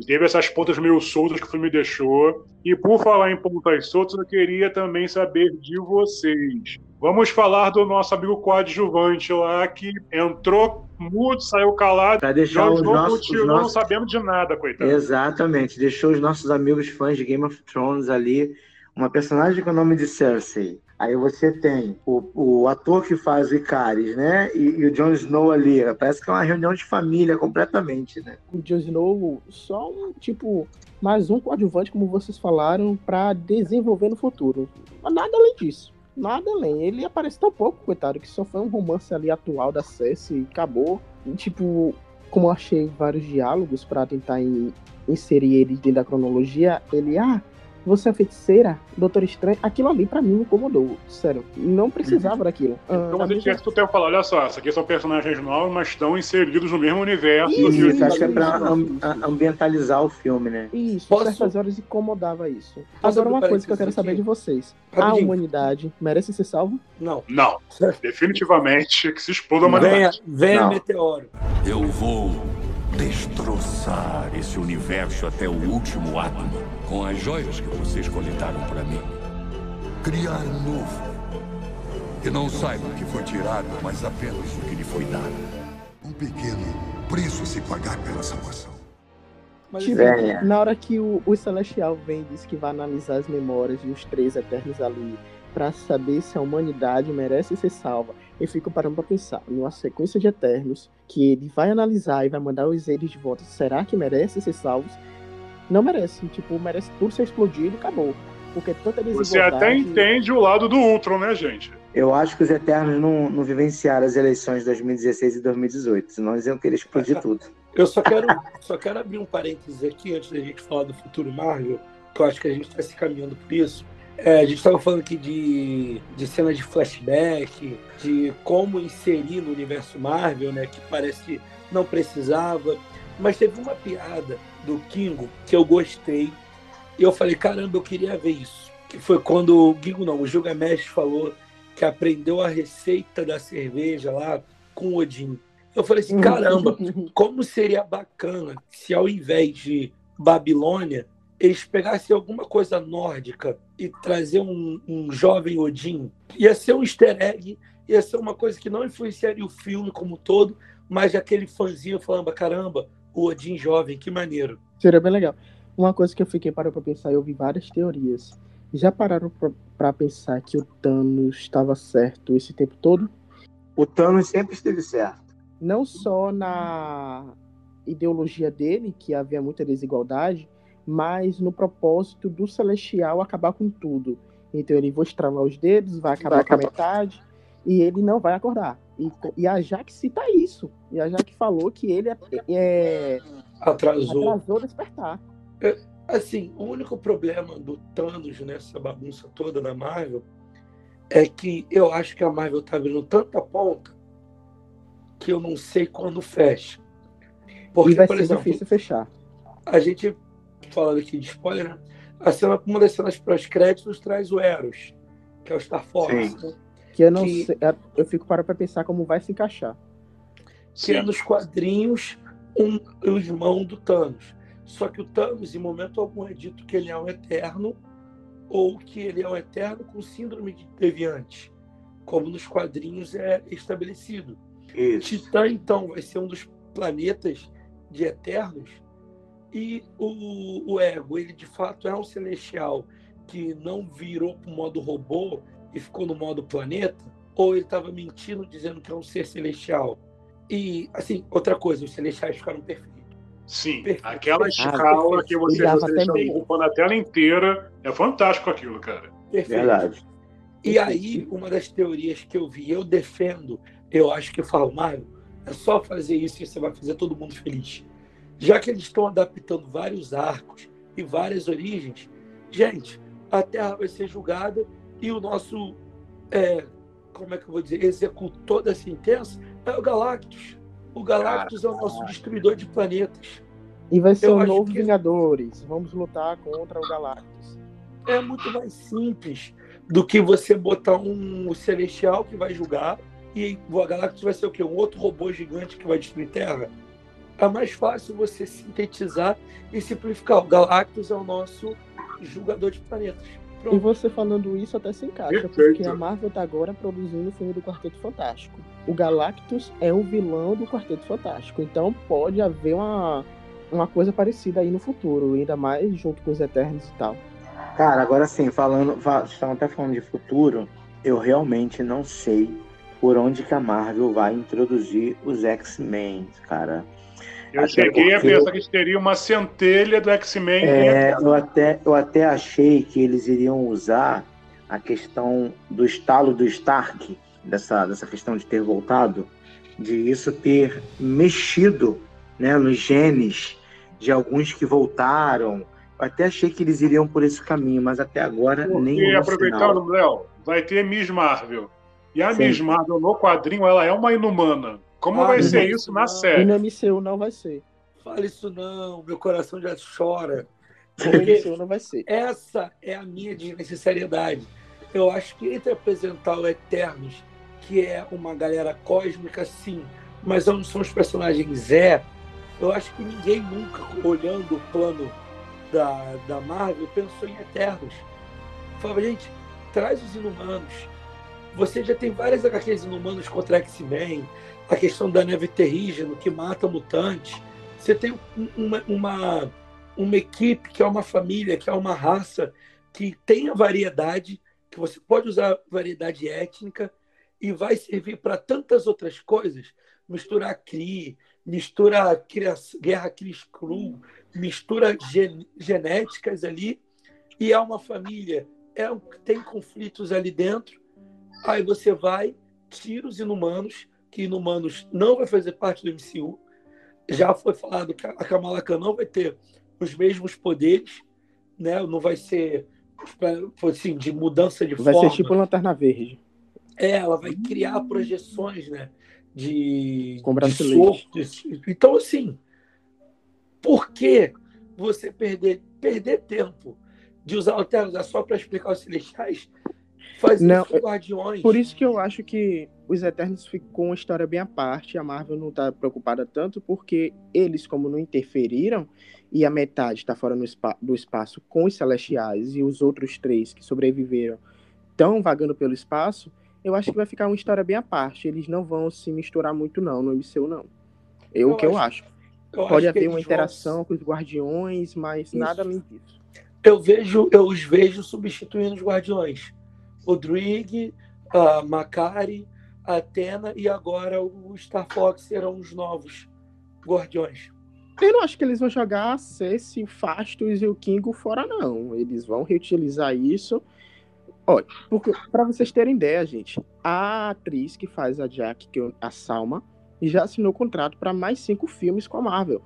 Teve essas pontas meio soltas que o filme deixou. E por falar em pontas soltas, eu queria também saber de vocês. Vamos falar do nosso amigo coadjuvante lá, que entrou mudo, saiu calado. Pra deixar os nossos, continuou nossos... não sabendo de nada, coitado. Exatamente. Deixou os nossos amigos fãs de Game of Thrones ali. Uma personagem com o nome de Cersei. Aí você tem o, o ator que faz o Icaris, né? E, e, o Jon Snow ali. Parece que é uma reunião de família completamente, né? O Jon Snow, só um tipo, mais um coadjuvante, como vocês falaram, para desenvolver no futuro. Mas nada além disso. Nada além. Ele aparece tão pouco, coitado, que só foi um romance ali atual da Cersei e acabou. E, tipo, como eu achei vários diálogos para tentar in, inserir ele dentro da cronologia, ele, ah, você é feiticeira, Doutor Estranho, aquilo ali pra mim me incomodou, sério. Não precisava uhum. daquilo. Ah, então, mas mesma... tu tem que falar, olha só, isso aqui são personagens novos, mas estão inseridos no mesmo universo. Isso, isso, isso acho que é pra ambientalizar o filme, né? Isso, Posso... certas horas incomodava isso. Posso Agora, uma coisa que eu quero saber de vocês. A humanidade merece ser salva? Não. Não. Definitivamente que se exploda a humanidade. Venha, venha meteoro. Eu vou destroçar esse universo até o último átomo com as joias que vocês coletaram para mim. Criar um novo. Que não saiba o que foi tirado, mas apenas o que lhe foi dado. Um pequeno preço a se pagar pela salvação. Tipo, na hora que o, o Celestial vem e diz que vai analisar as memórias de os três Eternos ali para saber se a humanidade merece ser salva. Eu fico parando para pensar numa sequência de Eternos que ele vai analisar e vai mandar os eles de volta. Será que merece ser salvos? Não merece. Tipo, merece por ser explodido e acabou. Porque tanta Você até entende o lado do Ultron, né, gente? Eu acho que os Eternos não, não vivenciaram as eleições de 2016 e 2018, senão eles iam querer explodir tudo. *laughs* Eu só quero, só quero abrir um parênteses aqui antes da gente falar do futuro Marvel, que eu acho que a gente está se caminhando por isso. É, a gente estava falando aqui de, de cena de flashback, de como inserir no universo Marvel, né? Que parece que não precisava. Mas teve uma piada do Kingo que eu gostei. E eu falei, caramba, eu queria ver isso. Que foi quando o Kingo não, o Gilgamesh falou que aprendeu a receita da cerveja lá com o Odin. Eu falei assim, caramba, *laughs* como seria bacana se ao invés de Babilônia eles pegassem alguma coisa nórdica e trazer um, um jovem Odin, ia ser um easter egg, ia ser uma coisa que não influenciaria o filme como um todo, mas aquele fãzinho falando, caramba, o Odin jovem, que maneiro. Seria bem legal. Uma coisa que eu fiquei para pra pensar, eu vi várias teorias. Já pararam para pensar que o Thanos estava certo esse tempo todo? O Thanos sempre esteve certo. Não só na ideologia dele, que havia muita desigualdade, mas no propósito do Celestial acabar com tudo. Então ele vai estralar os dedos, vai acabar, vai acabar. com a metade, e ele não vai acordar. E, e a Jaque cita isso. E a Jaque falou que ele é, é atrasou. atrasou despertar. É, assim, o único problema do Thanos nessa bagunça toda na Marvel é que eu acho que a Marvel tá abrindo tanta ponta que eu não sei quando fecha. Porque, e vai por ser exemplo, difícil fechar. A gente, falando aqui de spoiler, né? a cena, uma das cenas pós-créditos traz o Eros, que é o Star Force. Né? Que eu não que, sei, é, eu fico parando para pensar como vai se encaixar. Que é nos quadrinhos um, o irmão do Thanos. Só que o Thanos, em momento algum, é dito que ele é um eterno ou que ele é um eterno com síndrome de deviante, como nos quadrinhos é estabelecido. Isso. Titã, então, vai ser um dos planetas de eternos e o, o ego, ele de fato é um celestial que não virou para o modo robô e ficou no modo planeta, ou ele estava mentindo dizendo que é um ser celestial. E, assim, outra coisa, os celestiais ficaram perfeitos. Sim, Perfeito. aquela escala ah, que você, você deixa ocupando a tela inteira, é fantástico aquilo, cara. Perfeito. Verdade. E aí, uma das teorias que eu vi, eu defendo, eu acho que eu falo, Mário, é só fazer isso e você vai fazer todo mundo feliz. Já que eles estão adaptando vários arcos e várias origens, gente, a Terra vai ser julgada e o nosso, é, como é que eu vou dizer, executor da sentença é o Galactus. O Galactus é o nosso destruidor de planetas. E vai ser Eu o novo que... Vingadores. Vamos lutar contra o Galactus. É muito mais simples do que você botar um celestial que vai julgar e o Galactus vai ser o quê? Um outro robô gigante que vai destruir Terra? É mais fácil você sintetizar e simplificar. O Galactus é o nosso julgador de planetas. Pronto. E você falando isso até se encaixa, Perfeito. porque a Marvel tá agora produzindo o filme do Quarteto Fantástico. O Galactus é o vilão do Quarteto Fantástico, então pode haver uma, uma coisa parecida aí no futuro, ainda mais junto com os Eternos e tal. Cara, agora sim, falando, estão até falando de futuro, eu realmente não sei por onde que a Marvel vai introduzir os X-Men, cara. Eu cheguei a pensar que teria uma centelha do X-Men. É, eu, até, eu até achei que eles iriam usar a questão do estalo do Stark, dessa, dessa questão de ter voltado, de isso ter mexido né, nos genes de alguns que voltaram. Eu até achei que eles iriam por esse caminho, mas até agora nem. E aproveitando, Léo, vai ter Miss Marvel. E a Sim. Miss Marvel no quadrinho, ela é uma inumana. Como ah, vai ser isso na série? E no MCU não vai ser. Fale isso não, meu coração já chora. Porque MCU não vai ser. Essa é a minha desnecessariedade. Eu acho que entre apresentar o Eternos, que é uma galera cósmica, sim, mas onde são os personagens é, eu acho que ninguém nunca, olhando o plano da, da Marvel, pensou em Eternos. Falava, gente, traz os inumanos. Você já tem várias HQs inumanos contra X-Men, a questão da neve terrígeno que mata mutantes. Você tem uma, uma, uma equipe que é uma família, que é uma raça, que tem a variedade, que você pode usar variedade étnica e vai servir para tantas outras coisas. Mistura CRI, mistura guerra Cris-Cru, mistura gen, genéticas ali, e é uma família, é tem conflitos ali dentro. Aí você vai, tira os inumanos, que Inumanos não vai fazer parte do MCU. Já foi falado que a Kamala Khan não vai ter os mesmos poderes, né? Não vai ser assim, de mudança de vai forma. Vai ser tipo Lanterna Verde. É, ela vai criar projeções, né? De, Com de Então, assim, por que você perder, perder tempo de usar alternos só para explicar os celestiais Faz Não, com Guardiões. Por isso que eu acho que os Eternos ficou uma história bem à parte. A Marvel não tá preocupada tanto, porque eles, como não interferiram, e a metade está fora no espa- do espaço com os Celestiais e os outros três que sobreviveram estão vagando pelo espaço, eu acho que vai ficar uma história bem à parte. Eles não vão se misturar muito, não, no MCU, não. É o que eu acho- acho. Eu acho Pode que haver uma vão- interação com os Guardiões, mas Isso. nada além disso. Eu vejo, eu os vejo substituindo os Guardiões. O a Macari, a Athena e agora o Star Fox serão os novos Guardiões. Eu não acho que eles vão jogar Ceci, o Fastos e o Kingo fora, não. Eles vão reutilizar isso. Olha, porque para vocês terem ideia, gente, a atriz que faz a Jack, que é a Salma, já assinou contrato para mais cinco filmes com a Marvel.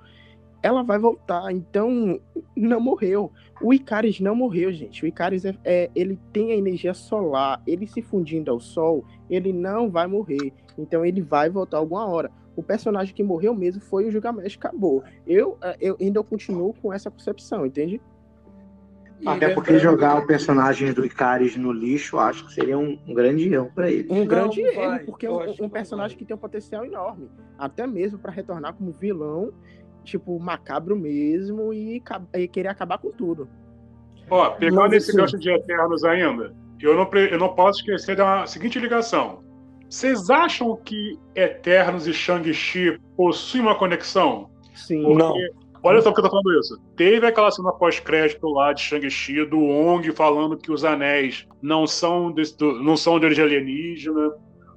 Ela vai voltar, então não morreu. O Icaris não morreu, gente. O Icaris é, é- ele tem a energia solar. Ele se fundindo ao sol, ele não vai morrer. Então ele vai voltar alguma hora. O personagem que morreu mesmo foi o Gilgamesh, acabou. Eu, eh, eu ainda continuo com essa concepção, entende? Até porque lembrando jogar o personagem do Icaris no lixo, acho que seria um, um grande erro pra ele. Um Não, grande não erro, vai. porque é um, um personagem que tem um potencial enorme. Até mesmo para retornar como vilão, tipo, macabro mesmo e, e querer acabar com tudo. Ó, pegando Mas, esse gancho de Eternos ainda, eu não, eu não posso esquecer da seguinte ligação. Vocês acham que Eternos e Shang-Chi possuem uma conexão? Sim. Porque, Não. Olha só porque eu tô falando isso. Teve aquela cena pós-crédito lá de Shang-Chi, do Ong falando que os anéis não são, desse- do- não são de origem alienígena,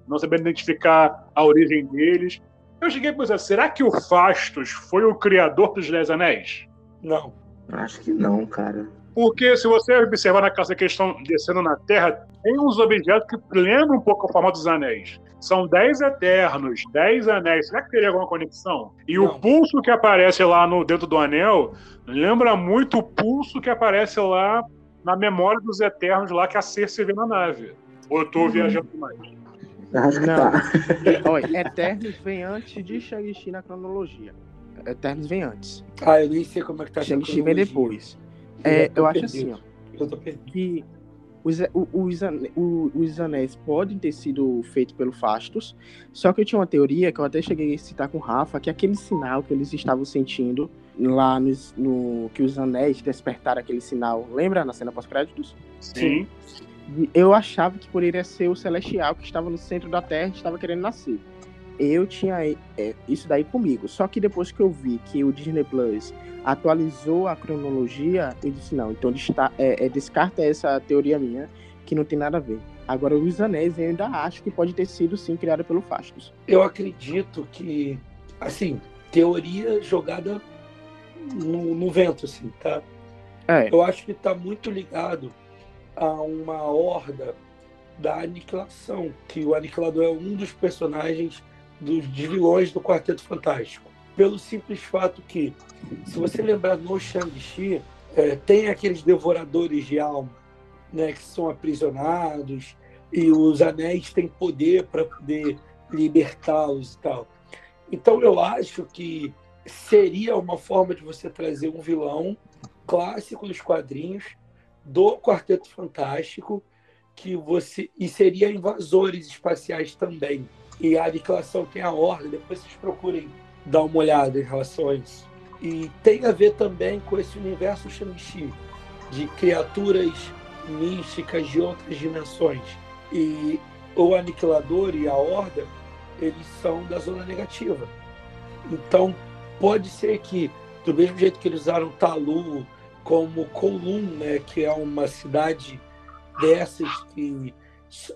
não sabendo identificar a origem deles. Eu cheguei a pensar, será que o Fastos foi o criador dos Dez Anéis? Não. Acho que não, cara. Porque se você observar na casa que eles estão descendo na Terra, tem uns objetos que lembram um pouco a forma dos anéis. São dez eternos, dez anéis. Será que teria alguma conexão? E o Não. pulso que aparece lá no dentro do anel lembra muito o pulso que aparece lá na memória dos eternos lá que a Cersei vê na nave. Ou eu tô viajando demais? Acho que Não. tá. Olha, *laughs* Eternos vem antes de Shang-Chi na cronologia. Eternos vem antes. Ah, eu nem sei como é que tá Shang-Chi vem depois. Eu É, tô eu acho perdido. assim, ó. Eu tô perdido. que os, os, os anéis podem ter sido feitos pelo Fastos, só que eu tinha uma teoria que eu até cheguei a citar com o Rafa, que aquele sinal que eles estavam sentindo lá nos- no, que os anéis despertaram aquele sinal, lembra na cena pós-créditos? Sim. Eu achava que poderia ser o Celestial que estava no centro da Terra e estava querendo nascer. Eu tinha é, isso daí comigo. Só que depois que eu vi que o Disney Plus atualizou a cronologia, eu disse, não, então desta- é, é, descarta essa teoria minha, que não tem nada a ver. Agora, os anéis eu ainda acho que pode ter sido sim criado pelo Fastos. Eu acredito que, assim, teoria jogada no, no vento, assim, tá? É, Eu acho que está muito ligado a uma horda da aniquilação, que o aniquilador é um dos personagens dos vilões do Quarteto Fantástico. Pelo simples fato que, se você lembrar no Shang-Chi, é, tem aqueles devoradores de alma, né, que são aprisionados e os anéis têm poder para poder libertá-los e tal. Então eu acho que seria uma forma de você trazer um vilão clássico dos quadrinhos do Quarteto Fantástico que você e seria invasores espaciais também. E a aniquilação tem a ordem, depois vocês procurem dar uma olhada em relação a isso. E tem a ver também com esse universo Shang-Chi, de criaturas místicas de outras dimensões. E o Aniquilador e a Horda, eles são da zona negativa. Então, pode ser que, do mesmo jeito que eles usaram Talu como Kowloon, né, que é uma cidade dessas que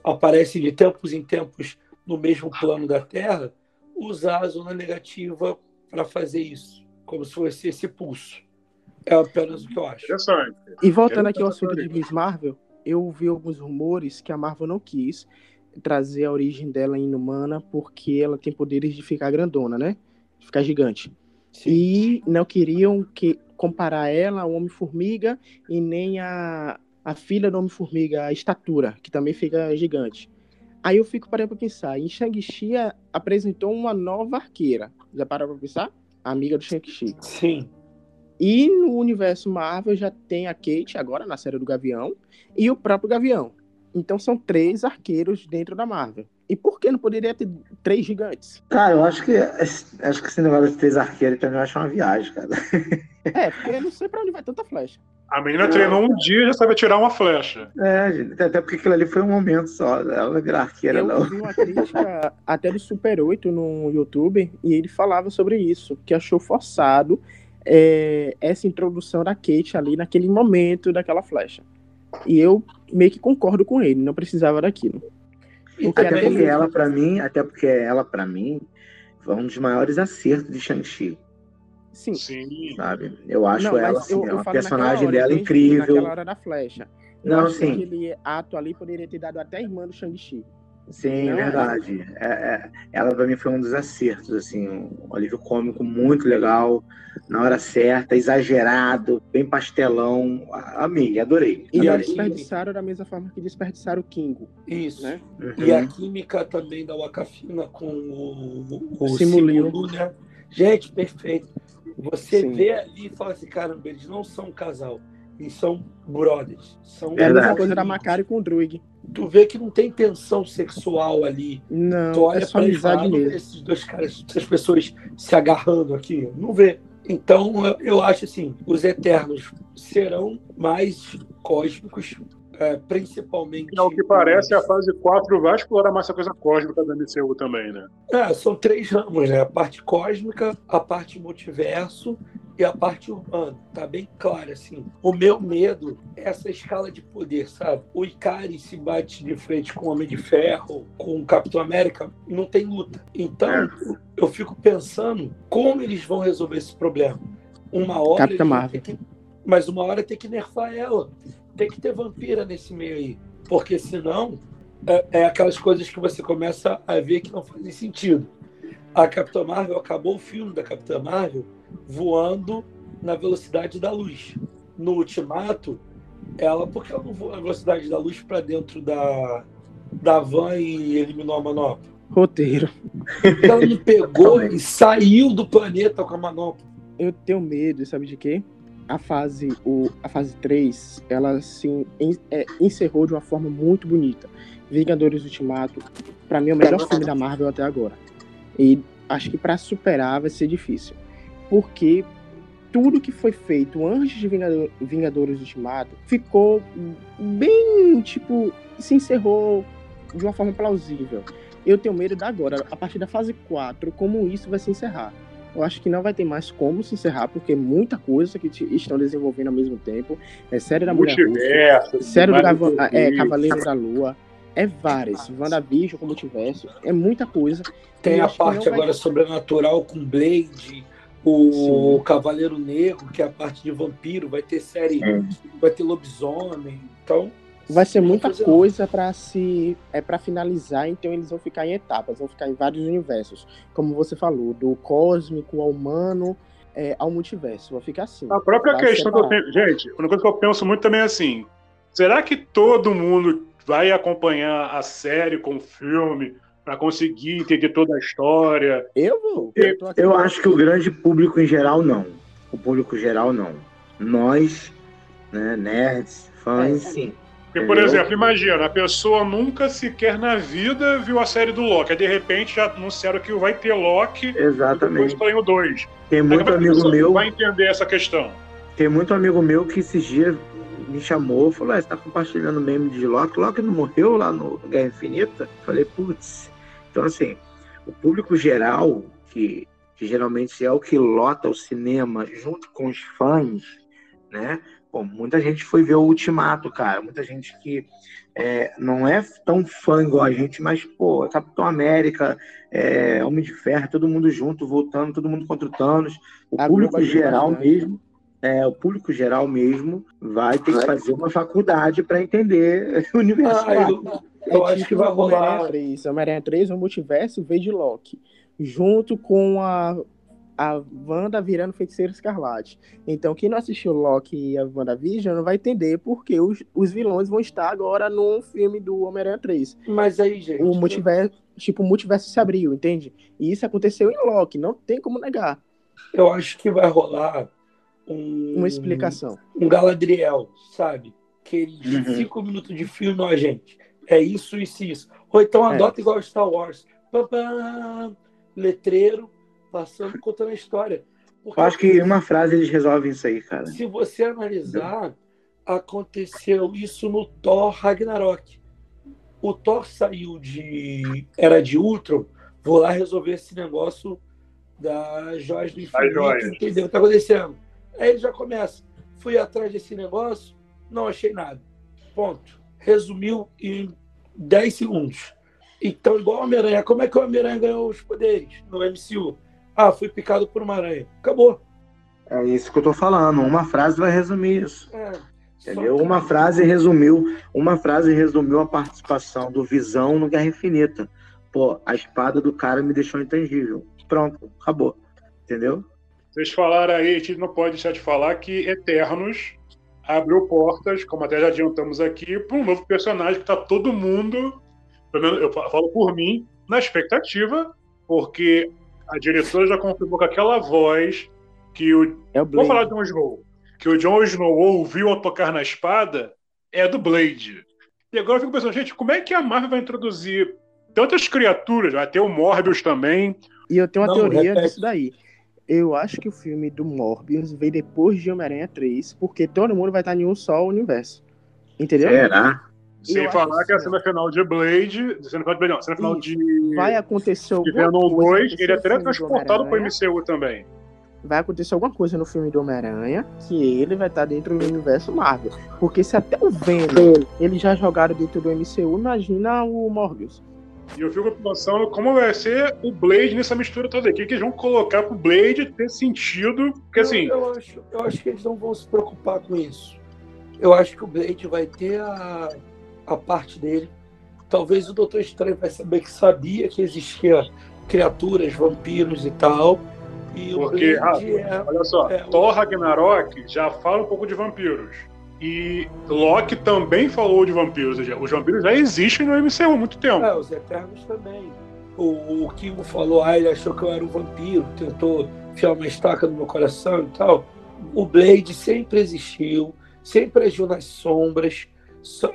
aparece de tempos em tempos no mesmo plano da Terra, usar a zona negativa para fazer isso, como se fosse esse pulso. É apenas o que eu acho. E voltando aqui ao assunto de. Miss Marvel, eu ouvi alguns rumores que a Marvel não quis trazer a origem dela inumana porque ela tem poderes de ficar grandona, né? De ficar gigante. E não queriam que comparar ela ao Homem-Formiga e nem a, a filha do Homem-Formiga, a estatura, que também fica gigante. Aí eu fico parando pra pensar. Em Shang-Chi apresentou uma nova arqueira. Já parou pra pensar? A amiga do Shang-Chi. Sim. E no universo Marvel já tem a Kate, agora na série do Gavião, e o próprio Gavião. Então são três arqueiros dentro da Marvel. E por que não poderia ter três gigantes? Cara, eu acho que acho que esse negócio de três arqueiros também eu acho uma viagem, cara. *laughs* É, porque eu não sei pra onde vai tanta flecha. A menina treinou um dia e já sabe tirar uma flecha. É, gente, até porque aquilo ali foi um momento só. Ela vai virar arqueira, Eu não. vi uma crítica até do Super 8 no YouTube e ele falava sobre isso, que achou forçado é, essa introdução da Kate ali naquele momento daquela flecha. E eu meio que concordo com ele, não precisava daquilo. Porque Até era porque ela, pra mim, até porque ela, pra mim, foi um dos maiores acertos de Shang-Chi, Sim. Sim. sabe? Eu acho Não, ela, assim, eu, é eu falo personagem hora, dela incrível. Naquela hora da flecha. Eu Não, sim. que aquele ato ali poderia ter dado até a irmã do Shang-Chi. Sim, Não, verdade. É, é, ela pra mim foi um dos acertos, assim, um alívio cômico muito legal, na hora certa, exagerado, bem pastelão. A- Amei, adorei. E adorei. desperdiçaram da mesma forma que desperdiçaram o Kingo, Isso. né? E a Uhum. química também da Wakafina com o, o Simuliu. Simuliu, né? Gente, perfeito. Você Sim. vê ali e fala assim, caramba, eles não são um casal. Eles são brothers. São É a mesma coisa da Macari com o Druig. Tu vê que não tem tensão sexual ali. Tu Não, olha é só pra amizade lado, mesmo. esses dois caras, essas pessoas se agarrando aqui. Não vê. Então, eu acho assim, os Eternos serão mais cósmicos, é, principalmente... E ao que parece, a fase 4 vai explorar mais essa coisa cósmica da MCU também, né? É, são três ramos, né? A parte cósmica, a parte multiverso e a parte urbana. Tá bem claro, assim. O meu medo é essa escala de poder, sabe? O Ikari se bate de frente com o Homem de Ferro, com o Capitão América, não tem luta. Então, É. eu fico pensando como eles vão resolver esse problema. Uma hora. Capitã eles vão Marvel. que- Mas uma hora tem que nerfar ela. Tem que ter vampira nesse meio aí. Porque senão é, é aquelas coisas que você começa a ver que não fazem sentido. A Capitã Marvel acabou o filme da Capitã Marvel voando na velocidade da luz. No Ultimato, ela, por que ela não voou na velocidade da luz para dentro da, da van e eliminou a manopla? Roteiro. Porque ela não pegou *laughs* e saiu do planeta com a manopla. Eu tenho medo, sabe de quê? A fase, o, a fase 3, ela assim, en- é, encerrou de uma forma muito bonita. Vingadores Ultimato, pra mim, é o melhor filme da Marvel até agora. E acho que pra superar vai ser difícil. Porque tudo que foi feito antes de Vingador- Vingadores Ultimato ficou bem, tipo, se encerrou de uma forma plausível. Eu tenho medo da agora, a partir da fase 4, como isso vai se encerrar. Eu acho que não vai ter mais como se encerrar, porque é muita coisa que te- estão desenvolvendo ao mesmo tempo. É série da Mulher Russa, Multiverso. série do é, da Lua, é várias. WandaVision com multiverso, é muita coisa. Tem a parte vai- agora sobrenatural com Blade, o Sim. Cavaleiro Negro, que é a parte de vampiro, vai ter série, vai ter lobisomem. Então, Vai ser muita coisa para se é para finalizar, então eles vão ficar em etapas, vão ficar em vários universos, como você falou, do cósmico ao humano é, ao multiverso, vai ficar assim. A própria vai questão que eu tenho. Gente, uma coisa que eu penso muito também é assim: será que todo mundo vai acompanhar a série com o filme para conseguir entender toda a história? Eu vou. Eu- Eu pra- acho que o grande público em geral não. O público geral não. Nós, né, nerds, fãs, É, sim. Porque, por Entendeu? exemplo, imagina, a pessoa nunca sequer na vida viu a série do Loki. Aí, de repente, já anunciaram que vai ter Loki e depois Exatamente. tem o 2. Tem muito é amigo meu, vai entender essa questão. tem muito amigo meu que esses dias me chamou, falou: "Ah, você tá compartilhando meme de Loki, Loki não morreu lá no Guerra Infinita?" Falei, putz. Então assim, o público geral, que, que geralmente é o que lota o cinema junto com os fãs, né? Pô, muita gente foi ver o Ultimato, cara. Muita gente que é, não é tão fã igual a gente, mas, pô, Capitão América, é, Homem de Ferro, todo mundo junto, voltando, todo mundo contra o Thanos. O Abriu público geral né? mesmo, é, o público geral mesmo vai ter que fazer uma faculdade para entender *laughs* o universo. Ah, eu, eu É acho tipo que vai Homem-Aranha rolar. 3. Homem-Aranha 3, o multiverso veio de Loki. Junto com a, a Wanda virando feiticeiro escarlate. Então, quem não assistiu Loki e a WandaVision não vai entender porque os, os vilões vão estar agora no filme do Homem-Aranha 3. Mas aí, gente. O multiverso, tipo, o multiverso se abriu, entende? E isso aconteceu em Loki, não tem como negar. Eu acho que vai rolar um, Uma explicação. um Galadriel, sabe? Aqueles Uhum. cinco minutos de filme, ó, gente. é isso, isso e isso. Ou então adota é. igual Star Wars. Pam, pam, letreiro, passando, contando a história. Porque, Eu acho que uma frase eles resolvem isso aí, cara. Se você analisar, aconteceu isso no Thor Ragnarok. O Thor saiu de Era de Ultron, vou lá resolver esse negócio da Joias do Infinito, entendeu o que tá acontecendo. Aí ele já começa. Fui atrás desse negócio, não achei nada. Ponto. Resumiu em 10 segundos. Então, igual o Homem-Aranha. Como é que o Homem-Aranha ganhou os poderes no MCU? Ah, fui picado por uma aranha. Acabou. É isso que eu tô falando. Uma frase vai resumir isso. É, Entendeu? Uma frase resumiu, uma frase resumiu a participação do Visão no Guerra Infinita. Pô, a espada do cara me deixou intangível. Pronto, acabou. Entendeu? Vocês falaram aí, a gente não pode deixar de falar que Eternos abriu portas, como até já adiantamos aqui, para um novo personagem que está todo mundo, pelo menos eu falo por mim, na expectativa, porque a diretora já confirmou com aquela voz que o. É o Vou falar de Jon Snow. Que o Jon Snow ouviu ao tocar na espada é do Blade. E agora eu fico pensando, gente, como é que a Marvel vai introduzir tantas criaturas? Vai ter o Morbius também. E eu tenho uma Não, teoria repete. disso daí. Eu acho que o filme do Morbius veio depois de Homem-Aranha 3, porque todo mundo vai estar em um só universo. Entendeu? Será? Sem eu falar que a cena final de Blade, cena final de Blade, não, cena final de. Vai acontecer alguma de Venom 2, ele é até transportado para o MCU também. Vai acontecer alguma coisa no filme do Homem-Aranha que ele vai estar dentro do universo Marvel. Porque se até o Venom ele já jogaram dentro do MCU, imagina o Morbius. E eu fico pensando como vai ser o Blade nessa mistura toda aqui, que eles vão colocar pro Blade ter sentido. Porque assim. Eu, eu, acho, eu acho que eles não vão se preocupar com isso. Eu acho que o Blade vai ter a, a parte dele. Talvez o Doutor Estranho vai saber que sabia que existia criaturas, vampiros e tal. E Porque, ah, é, olha só, é, Thor Ragnarok já fala um pouco de vampiros. E Loki também falou de vampiros. Os vampiros já existem no MCU há muito tempo. É, os Eternos também. O, o Kingo falou, ah, ele achou que eu era um vampiro, tentou enfiar uma estaca no meu coração e tal. O Blade sempre existiu, sempre agiu nas sombras.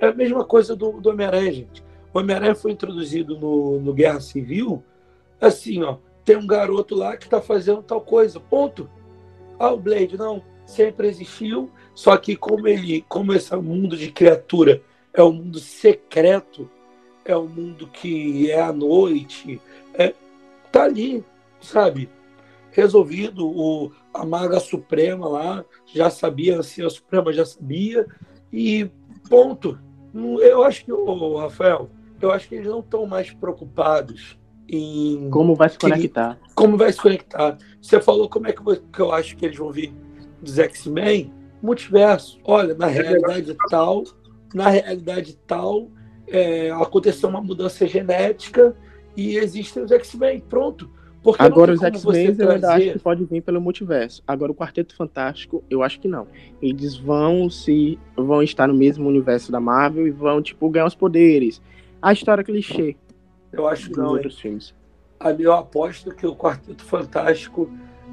É a mesma coisa do, do Homem-Aranha, gente. O Homem-Aranha foi introduzido no, no Guerra Civil, assim, ó, tem um garoto lá que está fazendo tal coisa, ponto. Ah, o Blade, não, sempre existiu, só que como ele, como esse mundo de criatura é um mundo secreto, é um mundo que é à noite, é, tá ali, sabe? Resolvido. O, a Maga Suprema lá já sabia, a Anciã Suprema já sabia, e ponto. Eu acho que, o Rafael, eu acho que eles não estão mais preocupados em. Como vai se conectar. como vai se conectar. Você falou como é que eu, que eu acho que eles vão vir dos X-Men multiverso. Olha, na realidade tal, na realidade tal, é, aconteceu uma mudança genética e existem os X-Men. Pronto. Porque Agora os X-Men eu ainda acho que pode vir pelo multiverso. Agora o Quarteto Fantástico, eu acho que não. Eles vão se vão estar no mesmo universo da Marvel e vão tipo ganhar os poderes. A história clichê. Eu acho que não. Outros filmes. A meu aposto que o Quarteto Fantástico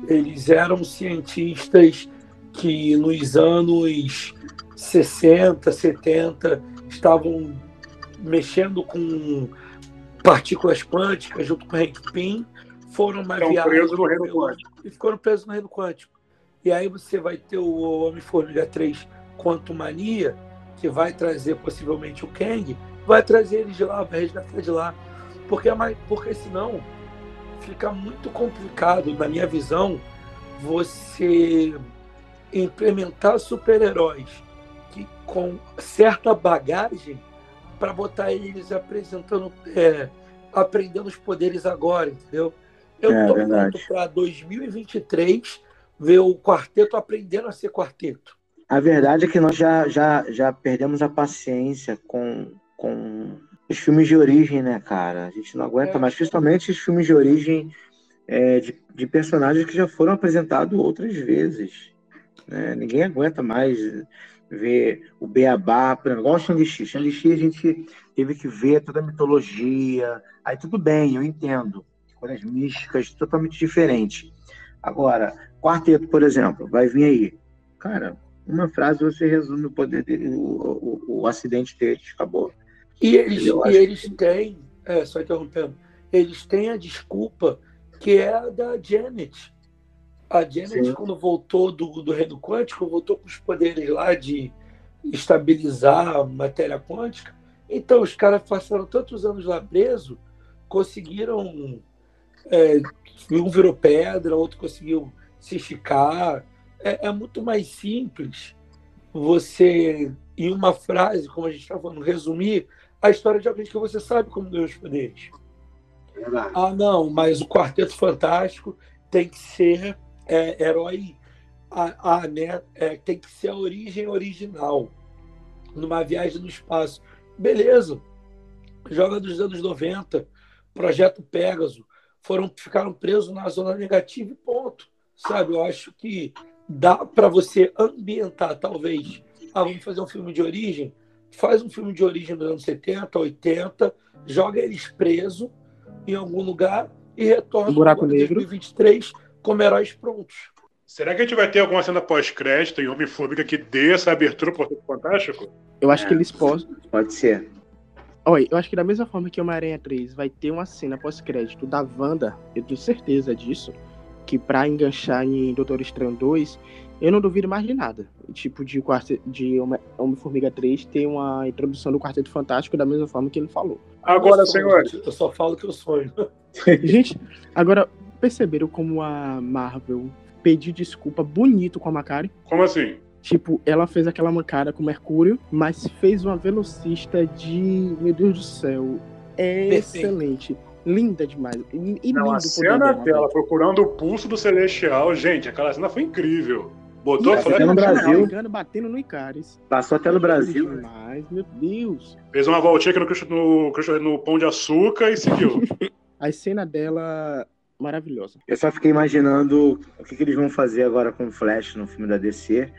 eles eram cientistas que nos anos 60, 70 estavam mexendo com partículas quânticas junto com o Hank Pym, foram uma Estão viagem presos no reino quântico. e ficaram presos no reino quântico. E aí você vai ter o Homem-Formiga 3 Quantum Mania, que vai trazer possivelmente o Kang, vai trazer eles de lá, vai resgatar de lá. Porque, é porque senão fica muito complicado, na minha visão, você implementar super-heróis que com certa bagagem para botar eles apresentando, é, aprendendo os poderes agora, entendeu? Eu é, tô pronto para 2023 ver o quarteto aprendendo a ser quarteto. A verdade é que nós já, já, já perdemos a paciência com, com os filmes de origem, né, cara? A gente não aguenta é. mais, principalmente os filmes de origem é, de, de personagens que já foram apresentados outras vezes. Né? Ninguém aguenta mais ver o Beabá, por exemplo, igual o Shang-Chi. Shang-Chi a gente teve que ver toda a mitologia. Aí tudo bem, eu entendo. Coisas místicas totalmente diferentes. Agora, quarteto, por exemplo, vai vir aí. Cara, uma frase você resume o poder dele, o, o, o acidente dele, acabou. E eles, e eles têm, é, só interrompendo, eles têm a desculpa que é a da Janet. A Janet, Sim. quando voltou do, do reino quântico, voltou com os poderes lá de estabilizar a matéria quântica. Então, os caras passaram tantos anos lá preso, conseguiram. É, um virou pedra, outro conseguiu se esticar. É, é muito mais simples você, em uma frase, como a gente está falando, resumir a história de alguém que você sabe como ganhou os poderes. Verdade. Ah, não, mas o Quarteto Fantástico tem que ser é, herói. A, a, né, é, tem que ser a origem original. Numa viagem no espaço. Beleza. Joga dos anos 90. Projeto Pégaso. Foram, ficaram presos na zona negativa e ponto. Sabe? Eu acho que dá para você ambientar, talvez. Ah, vamos fazer um filme de origem? Faz um filme de origem dos anos 70, 80, joga eles presos em algum lugar e retorna Um buraco em negro. 2023 como heróis prontos. Será que a gente vai ter alguma cena pós-crédito em Homem-Formiga que dê essa abertura pro Quarteto Fantástico? Eu acho É. que eles possam. Pode ser. Olha, eu acho que da mesma forma que Homem-Aranha 3 vai ter uma cena pós-crédito da Wanda, eu tenho certeza disso, que pra enganchar em Doutor Estranho 2, eu não duvido mais de nada. Tipo, de, quarte... de Homem- Homem-Formiga 3 ter uma introdução do Quarteto Fantástico da mesma forma que ele falou. Agora, gente, Eu só falo que eu sonho. *laughs* Gente, agora, perceberam como a Marvel pediu desculpa bonito com a Macari? como assim? Tipo, ela fez aquela mancada com o Mercúrio, mas fez uma velocista de. Meu Deus do céu. É Perfeito. excelente. Linda demais. E, Não, lindo a cena dela, dela procurando o pulso do Celestial, gente, aquela cena foi incrível. Botou E a flecha no Brasil. Pegando, batendo no Icaris. Passou até no Brasil. Demais, meu Deus. fez uma voltinha aqui no, no, no Pão de Açúcar e seguiu. *laughs* A cena dela, maravilhosa. Eu só fiquei imaginando o que, que eles vão fazer agora com o Flash no filme da DC,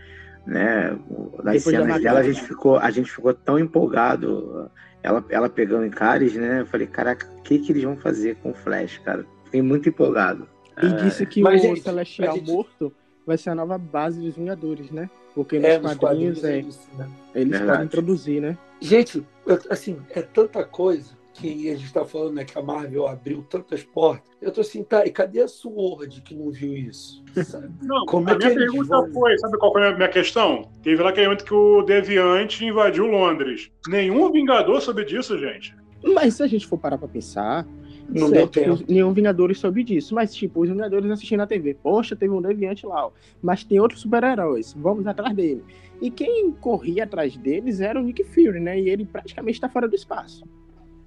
né? Das Depois cenas dela, a gente ficou, a gente ficou tão empolgado. Ela, ela pegando em Caris, né? Eu falei, caraca, o que, que eles vão fazer com o Flash, cara? Fiquei muito empolgado. E É, disse que Mas, o gente, Celestial gente- morto vai ser a nova base dos Vingadores, né? Porque nos É, nos quadrinhos, quadrinhos é, é isso, né? eles podem introduzir, né? Gente, eu- assim, é tanta coisa que a gente tá falando, né, que a Marvel abriu tantas portas. Eu tô assim, tá, e cadê a Sword que não viu isso? Sabe? *laughs* Não, Como a é minha pergunta vão? foi, sabe qual foi a minha questão? Teve lá aquele momento que o Deviante invadiu Londres. Nenhum Vingador soube disso, gente. Mas se a gente for parar pra pensar, Não certo, deu tempo. nenhum Vingadores soube disso. Mas, tipo, os Vingadores assistindo na TV. Poxa, teve um deviante lá, ó. Mas tem outros super-heróis. Vamos atrás dele. E quem corria atrás deles era o Nick Fury, né? E ele praticamente tá fora do espaço.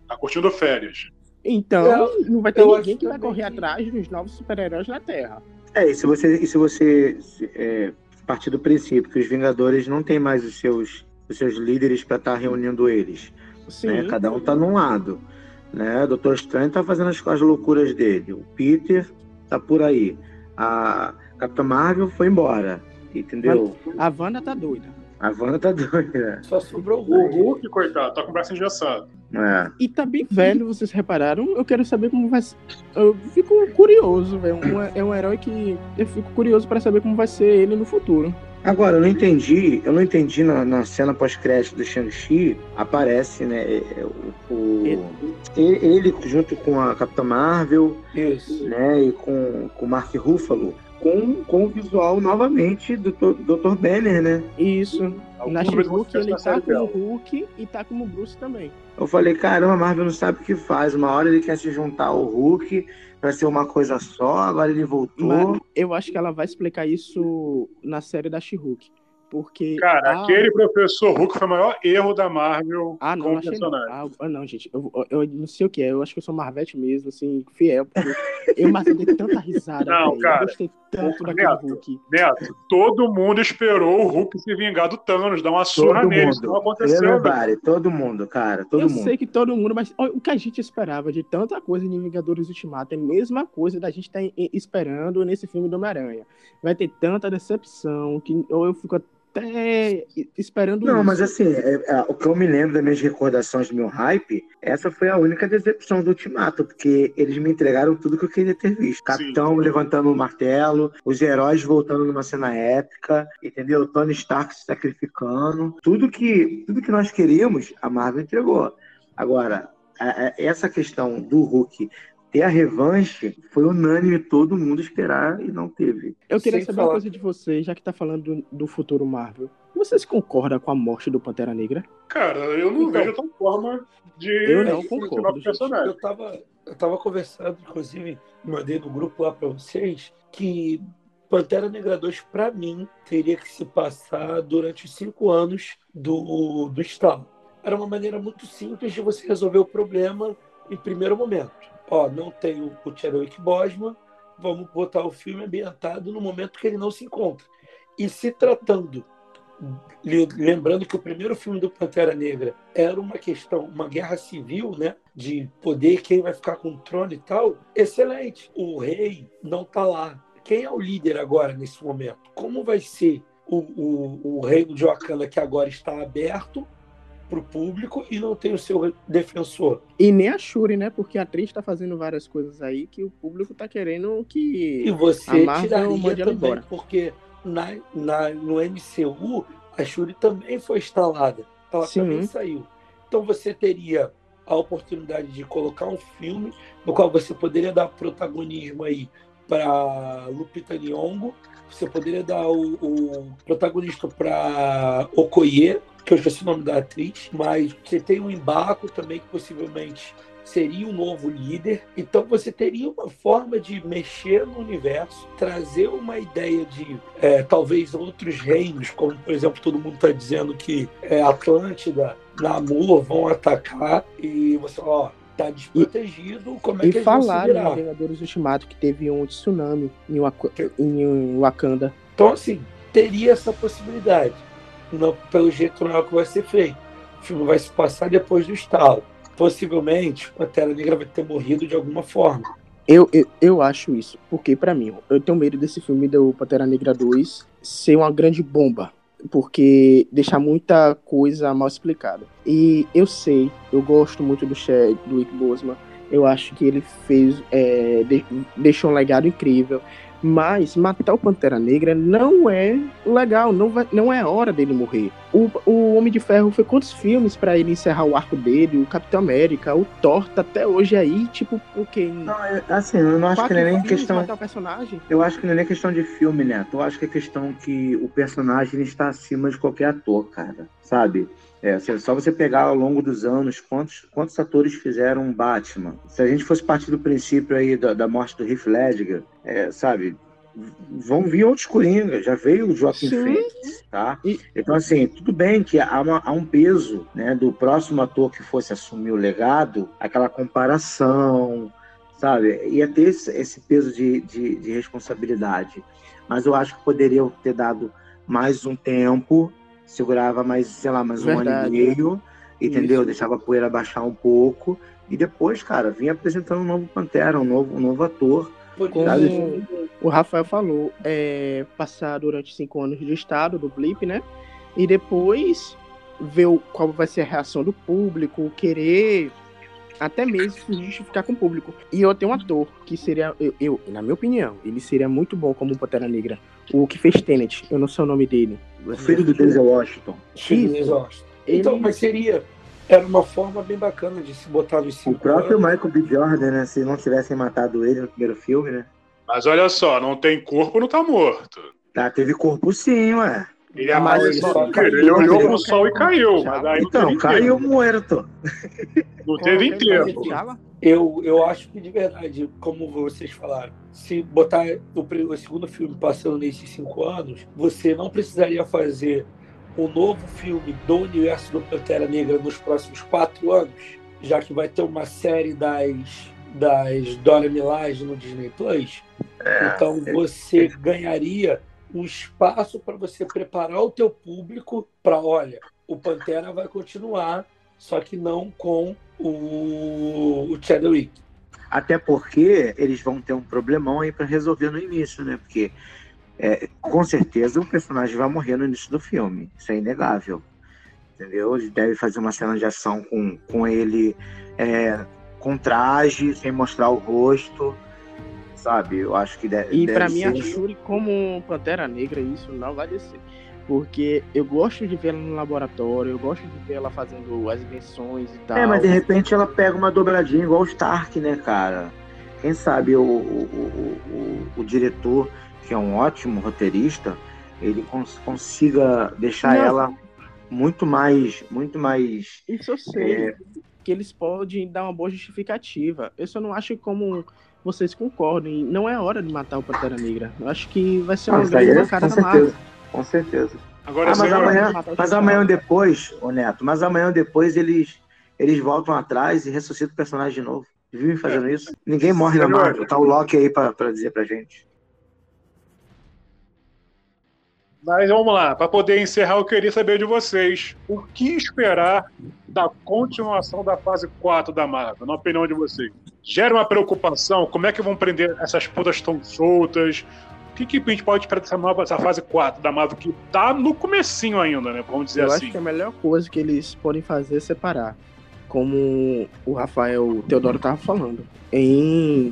Tá curtindo férias. Então, Eu- não vai ter ninguém que vai correr que- atrás dos novos super-heróis na Terra. É, e se você, e se você é, partir do princípio que os Vingadores não têm mais os seus, os seus líderes para estar reunindo eles, Sim. né? Cada um tá num lado, né? O Doutor Estranho tá fazendo as, as loucuras dele, o Peter tá por aí, a Capitã Marvel foi embora, entendeu? A Wanda tá doida. A Wanda tá doida. Só sobrou o O Hulk. Hulk, coitado, tá com o braço engessado. É. E tá bem velho, vocês repararam? Eu quero saber como vai ser. Eu fico curioso, velho. Um- é um herói que eu fico curioso pra saber como vai ser ele no futuro. Agora, eu não entendi, eu não entendi na, na cena pós-crédito do Shang-Chi, aparece, né, é, o, o- ele, ele junto com a Capitã Marvel, Isso. né, e com, com o Mark Ruffalo, com, com o visual novamente do Dr. Banner, né? Isso. Na She-Hulk ele tá como. Hulk e tá como Bruce também. Eu falei, caramba, a Marvel não sabe o que faz. Uma hora ele quer se juntar ao Hulk pra ser uma coisa só, agora ele voltou. Mas eu acho que ela vai explicar isso na série da She-Hulk. Porque. Cara, a- aquele professor Hulk foi o maior erro da Marvel Ah, não, com o não. personagem. Ah, ah, não, gente. Eu, eu não sei o que é. Eu acho que eu sou Marvete mesmo, assim, fiel. Porque eu mas eu dei tanta risada. Não, velho. cara. Eu gostei tanto daquele Neto, Hulk. Neto, todo mundo esperou o Hulk se vingar do Thanos, dar uma surra Todo nele. Isso não mundo. aconteceu. Everybody, todo mundo, cara, todo eu mundo. sei que todo mundo, mas olha, o que a gente esperava de tanta coisa de Vingadores Ultimato é a mesma coisa da gente estar esperando nesse filme do Homem-Aranha. Vai ter tanta decepção que ou eu fico até esperando Não, isso. mas assim, é- é, o que eu me lembro das minhas recordações do meu hype, essa foi a única decepção do Ultimato, porque eles me entregaram tudo que eu queria ter visto. Capitão levantando o martelo, os heróis voltando numa cena épica, entendeu? Tony Stark se sacrificando. Tudo que, tudo que nós queríamos, a Marvel entregou. Agora, a, a, essa questão do Hulk ter a revanche foi unânime todo mundo esperar e não teve. Eu queria Sem saber falar... uma coisa de você, já que tá falando do, do, futuro Marvel. Vocês concordam com a morte do Pantera Negra? Cara, eu não então, vejo outra forma de. Eu não concordo. Personagem. Eu tava, eu tava conversando, inclusive, mandei no grupo lá para vocês, que Pantera Negra 2, para mim, teria que se passar durante os cinco anos do, do estalo. Era uma maneira muito simples de você resolver o problema em primeiro momento ó, não tem o, o Chadwick Boseman, vamos botar o filme ambientado no momento que ele não se encontra. E se tratando, lembrando que o primeiro filme do Pantera Negra era uma questão, uma guerra civil, né, de poder, quem vai ficar com o trono e tal, excelente. O rei não está lá. Quem é o líder agora nesse momento? Como vai ser o, o, o reino de Wakanda que agora está aberto para o público e não tem o seu defensor. E nem a Shuri, né? Porque a atriz está fazendo várias coisas aí que o público está querendo que e você a ela embora. Porque na, na, no MCU, a Shuri também foi instalada. Ela Sim. também saiu. Então você teria a oportunidade de colocar um filme no qual você poderia dar protagonismo aí para Lupita Nyong'o, você poderia dar o, o protagonista para Okoye, que eu esqueci o nome da atriz, mas você tem um embarco também que possivelmente seria um novo líder. Então você teria uma forma de mexer no universo, trazer uma ideia de é, talvez outros reinos, como por exemplo todo mundo está dizendo que é, Atlântida, Namor vão atacar e você ó tá desprotegido, como é e que eles falaram no Vingadores Ultimato que teve um tsunami em, Wak em Wakanda. Então assim, teria essa possibilidade não, pelo jeito não é o que vai ser feito. O filme vai se passar depois do estalo. Possivelmente, Pantera Negra vai ter morrido de alguma forma. Eu, eu, eu acho isso, porque para mim, eu tenho medo desse filme do Pantera Negra 2 ser uma grande bomba, porque deixar muita coisa mal explicada. E eu sei, eu gosto muito do Chad, do Wick Boseman, eu acho que ele fez, é, deixou um legado incrível. Mas matar o Pantera Negra não é legal, não, vai, não é hora dele morrer. O, o Homem de Ferro foi quantos filmes para ele encerrar o arco dele? O Capitão América, o Thor tá até hoje aí, tipo, porque. Não, assim, eu não acho que não é nem questão. personagem. Eu acho que não é nem questão de filme, né? Eu acho que é questão que o personagem está acima de qualquer ator, cara. Sabe? É, só você pegar ao longo dos anos quantos, quantos atores fizeram Batman. Se a gente fosse partir do princípio aí da, da morte do Heath Ledger, é, sabe, vão vir outros Coringa, já veio o Joaquim Phoenix, tá? E... Então, assim, tudo bem que há, uma, há, um peso, né, do próximo ator que fosse assumir o legado, aquela comparação, sabe? Ia ter esse, esse peso de, de, de, responsabilidade. Mas eu acho que poderiam ter dado mais um tempo segurava mais, sei lá, mais Verdade. um ano e meio, entendeu? Isso. Deixava a poeira baixar um pouco. E depois, cara, vinha apresentando um novo Pantera, um novo, um novo ator. Como o Rafael falou, é, passar durante cinco anos de estado do Blip, né? E depois ver qual vai ser a reação do público, querer até mesmo se justificar com o público. E eu tenho um ator que seria, eu, eu, na minha opinião, ele seria muito bom como Pantera Negra. O que fez Tenet, eu não sei o nome dele. O filho do Denzel Washington. Filho do Washington. Então, mas seria. Era uma forma bem bacana de se botar no cinco O próprio anos. Michael B. Jordan, né? Se não tivessem matado ele no primeiro filme, né? Mas olha só, não tem corpo, não tá morto. Tá, teve corpo sim, ué. Ele, é mais ele, ele olhou pro sol e caiu. Mas aí então, caiu morto. Não teve inteiro. Eu, eu acho que, de verdade, como vocês falaram, se botar o, o segundo filme passando nesses cinco anos, você não precisaria fazer um novo filme do universo do Pantera Negra nos próximos quatro anos, já que vai ter uma série das, das Dora Milaje no Disney Plus. É, então você ganharia um espaço para você preparar o teu público para, olha, o Pantera vai continuar, só que não com o, o Chadwick. Até porque eles vão ter um problemão aí para resolver no início, né? Porque é, com certeza o personagem vai morrer no início do filme. Isso é inegável. Entendeu? Ele deve fazer uma cena de ação com, com ele é, com traje, sem mostrar o rosto sabe? Eu acho que deve. E para mim, a Shuri, como Pantera Negra, isso não vai descer. Porque eu gosto de ver ela no laboratório, eu gosto de ver ela fazendo as invenções e tal. É, mas de repente ela pega uma dobradinha igual o Stark, né, cara? Quem sabe o, o, o, o, diretor, que é um ótimo roteirista, ele cons consiga deixar Não. ela muito mais, muito mais. Isso eu sei. É. Que eles podem dar uma boa justificativa. Eu só não acho como vocês concordem. Não é hora de matar o Pantera Negra. Eu acho que vai ser uma Nossa, aí grande é, com da Marvel. Com certeza. Agora, Ah, mas senhor, amanhã, mas amanhã depois, ô Neto, mas amanhã depois eles, eles voltam atrás e ressuscitam o personagem de novo. Vivem fazendo isso. Ninguém morre na Senhor. Marvel. Tá o Loki aí pra, pra dizer pra gente. Mas vamos lá, para poder encerrar, eu queria saber de vocês o que esperar da continuação da fase 4 da Marvel, na opinião de vocês. Gera uma preocupação? Como é que vão prender essas putas tão soltas? O que, que a gente pode esperar dessa nova essa fase 4 da Marvel que tá no comecinho ainda, né? Vamos dizer Eu assim. acho que a melhor coisa que eles podem fazer é separar. Como o Rafael Teodoro tava falando. Em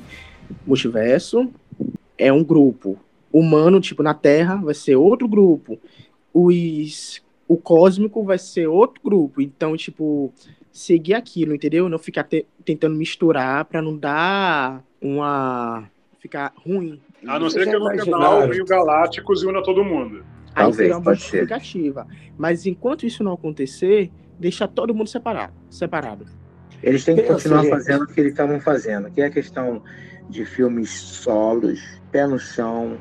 multiverso, é um grupo. Humano, tipo, na Terra, vai ser outro grupo. Os, o cósmico vai ser outro grupo. Então, tipo, seguir aquilo, entendeu? Não ficar te- tentando misturar pra não dar uma. ficar ruim. A não ser que no final imaginaram? o Galácticos una todo mundo. Aí Talvez, seria uma pode ser. justificativa. Mas enquanto isso não acontecer, deixa todo mundo separado. separado. Eles têm que Pensa, continuar gente. fazendo o que eles estavam fazendo, que é a questão de filmes solos, pé no chão.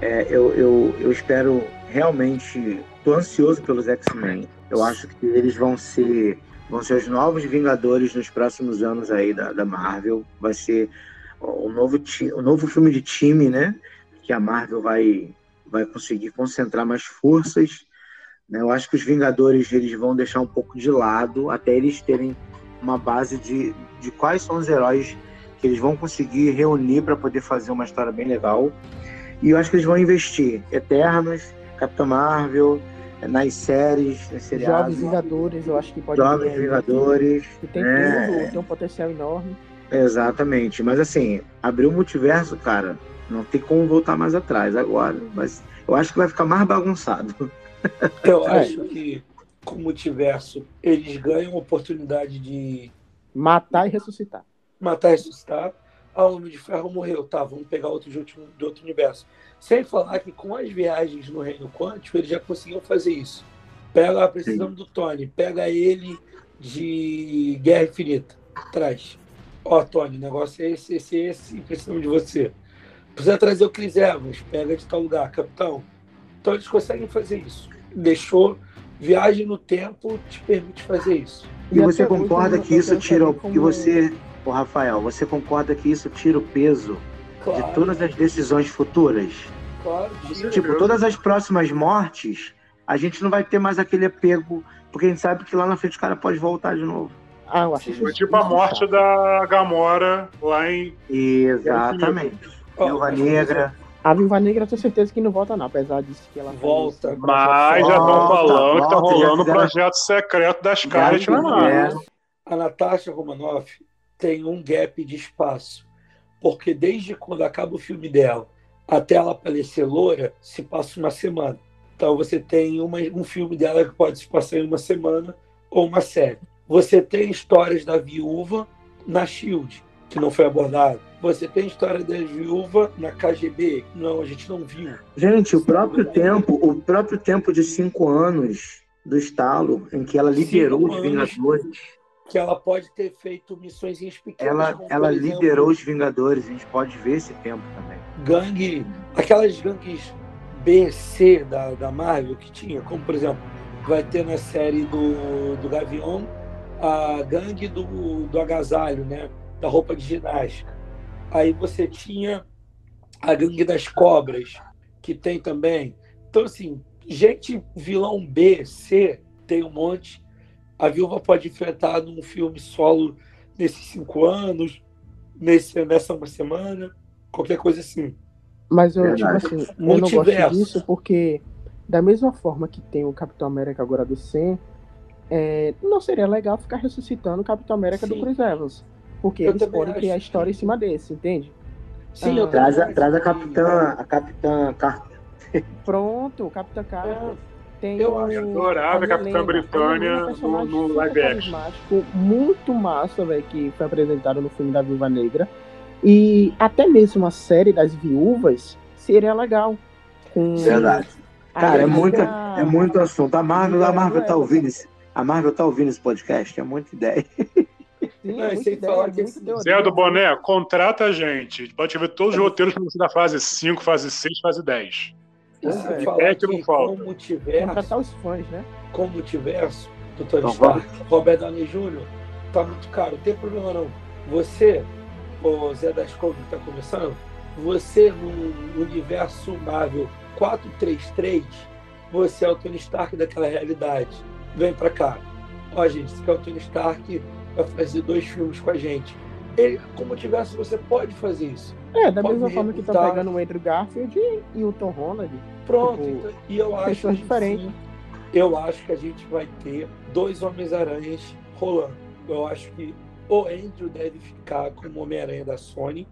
É, eu, eu, eu espero realmente. Tô ansioso pelos X-Men. Eu acho que eles vão ser. Vão ser os novos Vingadores nos próximos anos aí da, da Marvel. Vai ser o novo, ti- o novo filme de time, né? Que a Marvel vai, vai conseguir concentrar mais forças. né? Eu acho que os Vingadores eles vão deixar um pouco de lado até eles terem uma base de, de quais são os heróis que eles vão conseguir reunir para poder fazer uma história bem legal. E eu acho que eles vão investir Eternos, Capitão Marvel, nas séries, nos seriados, Jovens Vingadores, eu acho que pode Jovens aí, Vingadores. Que tem né? tudo, tem um potencial enorme. Exatamente. Mas assim, abrir o multiverso, cara, não tem como voltar mais atrás agora. Mas eu acho que vai ficar mais bagunçado. *laughs* Eu É. acho que com o multiverso eles ganham a oportunidade de Matar e ressuscitar. matar e ressuscitar. Ah, o Homem de Ferro morreu, tá, vamos pegar outro de outro, de outro universo. Sem falar que com as viagens no Reino Quântico eles já conseguiam fazer isso. Pega, ah, precisamos do Tony, pega ele de Guerra Infinita, traz. Ó, Tony, o negócio é esse, esse, esse, e precisamos de você. Precisa trazer o Chris Evans, pega de tal lugar, capitão. Então eles conseguem fazer isso. Deixou viagem no tempo te permite fazer isso. E E você concorda que isso tira o. E você, ô Rafael, você concorda que isso tira o peso Claro, de todas as decisões futuras? claro. tira. Tipo, todas as próximas mortes, a gente não vai ter mais aquele apego, porque a gente sabe que lá na frente o cara pode voltar de novo. Ah, eu acho Foi tipo a morte da Gamora lá em. Exatamente. Viúva Negra. A Viúva Negra eu tenho certeza que não volta, não, apesar disso que ela Volta. Mas já estão Volta, falando que tá volta, já rolando o fizeram- projeto secreto das caras. A Natasha Romanoff tem um gap de espaço. Porque desde quando acaba o filme dela até ela aparecer loura, se passa uma semana. Então você tem uma- um filme dela que pode se passar em uma semana ou uma série. Você tem histórias da viúva na Shield, que não foi abordada. Você tem história da viúva na KGB, não, a gente não viu. Gente, o próprio tempo, o próprio tempo de cinco anos do estalo em que ela liderou os. Vingadores, Que ela pode ter feito missões pequenas. ela, como, ela exemplo, liderou os Vingadores. A gente pode ver esse tempo também. gangue, aquelas gangues B, C da, da Marvel que tinha, como por exemplo, vai ter na série do, do Gavião a gangue do, do agasalho, né? Da roupa de ginástica. Aí você tinha a gangue das cobras, que tem também. Então, assim, gente, vilão B, C, tem um monte. A viúva pode enfrentar num filme solo nesses cinco anos, nesse, nessa uma semana, qualquer coisa assim. Mas eu, tipo assim, eu não gosto disso porque, da mesma forma que tem o Capitão América agora do 100, é, não seria legal ficar ressuscitando o Capitão América do Sim. Chris Evans. Porque Eu eles podem criar história em cima desse, entende? Sim, Ah, eu Traz a, traz a capitã, a capitã Carter. Pronto, o Capitão Carter. Tem Eu o- adorável a a Capitã. Britânia A é um no- personagem no live action. Muito massa, velho, que foi apresentado no filme da Viúva Negra. E até mesmo a série das viúvas seria legal. Com Verdade. a Cara, é muito, é muito assunto. A Marvel, a Marvel tá ouvindo esse, a Marvel tá ouvindo esse podcast, é muita ideia. Sim, sem ideia, falar que teoria. Zé do Boné, contrata a gente. Pode ver todos os roteiros pra você da fase 5, fase 6, fase 10. E Pois sem é. falar É que não falta. com o multiverso, Contratar os fãs, né? com o multiverso do Tony Então, Stark, Robert Downey Jr., tá muito caro. Não tem problema não. Você, o Zé das Couve que tá começando, você no universo Marvel 433, você é o Tony Stark daquela realidade. Vem pra cá. Ó, gente, esse aqui é o Tony Stark, vai fazer dois filmes com a gente. Ele, com o multiverso, você pode fazer isso. É, da Pode mesma forma que estão rebutar. pegando o Andrew Garfield e o Tom Holland. Pronto, Tipo, então, e eu acho pessoas que diferentes. sim, eu acho que a gente vai ter dois Homens-Aranhas rolando. Eu acho que o Andrew deve ficar como Homem-Aranha da Sony,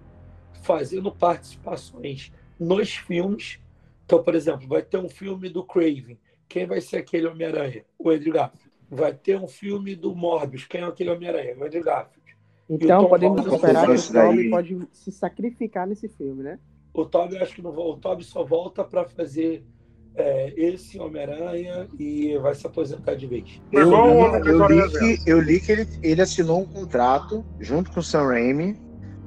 fazendo participações nos filmes. Então, por exemplo, vai ter um filme do Craven. Quem vai ser aquele Homem-Aranha? O Andrew Garfield. Vai ter um filme do Morbius. Quem é aquele Homem-Aranha? O Andrew Garfield. Então podemos Holland esperar que o Toby daí. pode se sacrificar nesse filme, né? O Toby, eu acho que não, o Toby só volta para fazer é, esse Homem-Aranha e vai se aposentar de vez. Eu, Homem eu Vitória li que, eu li que ele, ele assinou um contrato junto com o Sam Raimi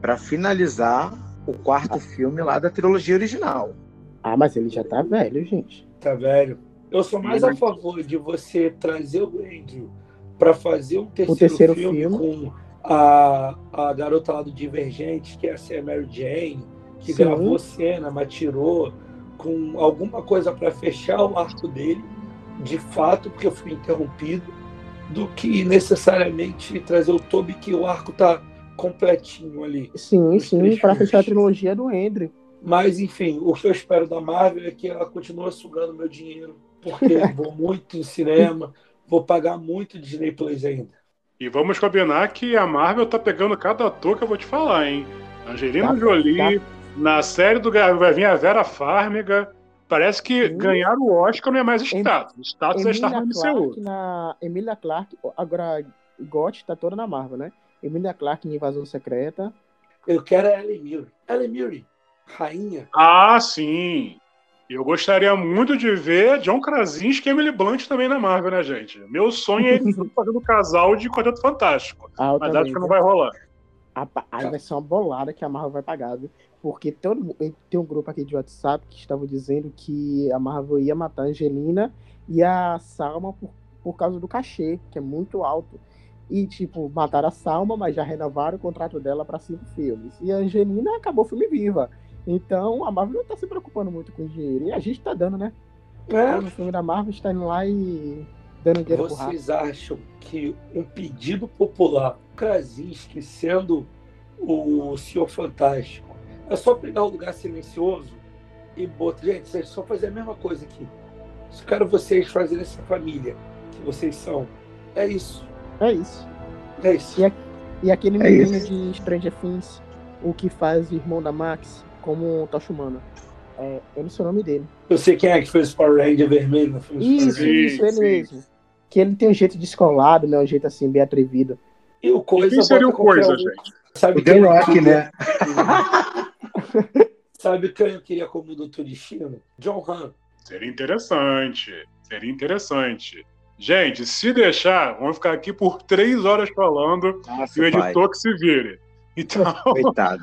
para finalizar o quarto filme lá da trilogia original. Ah, mas ele já tá velho, gente. Tá velho? Eu sou mais a favor de você trazer o Andrew para fazer um terceiro, terceiro filme, filme. com a, a garota lá do Divergente, que é a Mary Jane, que Sim. gravou cena, mas tirou, com alguma coisa para fechar o arco dele, de fato, porque foi interrompido, do que necessariamente trazer o Toby, que o arco tá completinho ali. Sim, sim, filmes. fechar a trilogia do Andrew. Mas, enfim, o que eu espero da Marvel é que ela continue sugando meu dinheiro, porque vou muito em cinema, vou pagar muito Disney Plus ainda. E vamos combinar que a Marvel tá pegando cada ator que eu vou te falar, hein? Angelina Tá, Jolie, na série do vai vir a Vera Farmiga. Parece que Sim. ganhar o Oscar não é mais status. O status é estar Emilia no MCU. Na. Emilia Clarke, agora GOT tá toda na Marvel, né? Emilia Clarke em Invasão Secreta. Eu quero a Ellen Mirren. Ellen Mirren, rainha. Ah, sim. Eu gostaria muito de ver John Krasinski e Emily Blunt também na Marvel, né, gente? Meu sonho é eles *laughs* fazendo casal de Quarteto Fantástico. Ah, Mas acho que não viu? vai rolar. Aí vai ser uma bolada que a Marvel vai pagar, viu? Porque todo, tem um grupo aqui de WhatsApp que estavam dizendo que a Marvel ia matar a Angelina e a Salma por, por causa do cachê, que é muito alto. E, tipo, mataram a Salma, mas já renovaram o contrato dela para cinco filmes. E a Angelina acabou o filme viva. Então a Marvel não tá se preocupando muito com dinheiro. E a gente tá dando, né? É, O filme da Marvel está indo lá e dando dinheiro vocês acham que um pedido popular, Krasinski sendo o Senhor Fantástico, é só pegar o lugar silencioso e botar. Gente, vocês só fazer a mesma coisa aqui. Só quero vocês fazerem essa família que vocês são. É isso. É isso. É isso. E, a- e aquele É menino isso. de Stranger Things, o que faz o irmão da Max, como Tocha Humana. É, eu não sei o nome dele. Eu sei quem é que fez o Power Ranger vermelho no filme. dos Isso. Sim, isso, ele sim. mesmo. Que ele tem um jeito descolado, né? Um jeito assim, bem atrevido. E o E Coisa quem seria o Coisa, um. gente? Sabe O The Rock, queria- né? *laughs* Sabe quem eu queria como Doutor Destino? John Han. Seria interessante. Seria interessante. Gente, se deixar, vamos ficar aqui por três horas falando Nossa, e o pai. editor que se vire. *laughs* Então, Coitado.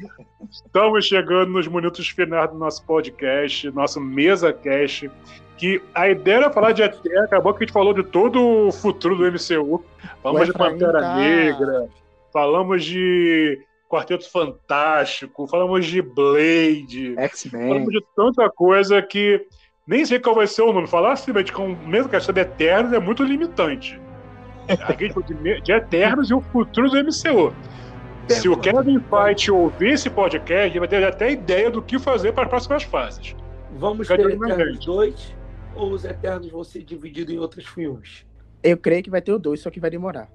estamos chegando nos minutos finais do nosso podcast, nosso mesa cast, que a ideia era falar de ET, acabou que a gente falou de todo o futuro do MCU. Falamos de Pantera tá- Negra, falamos de Quarteto Fantástico, falamos de Blade, X-Men. Falamos de tanta coisa que nem sei qual vai ser o nome. Falar simplesmente com mesmo que sobre Eternos é muito limitante. A gente falou de Eternos e o futuro do MCU. Se o Kevin Feige ouvir esse podcast, ele vai ter até ideia do que fazer para as próximas fases. Vamos Fica ter Eternos gente. 2 ou os Eternos vão ser divididos em outros filmes? Eu creio que vai ter o dois, só que vai demorar.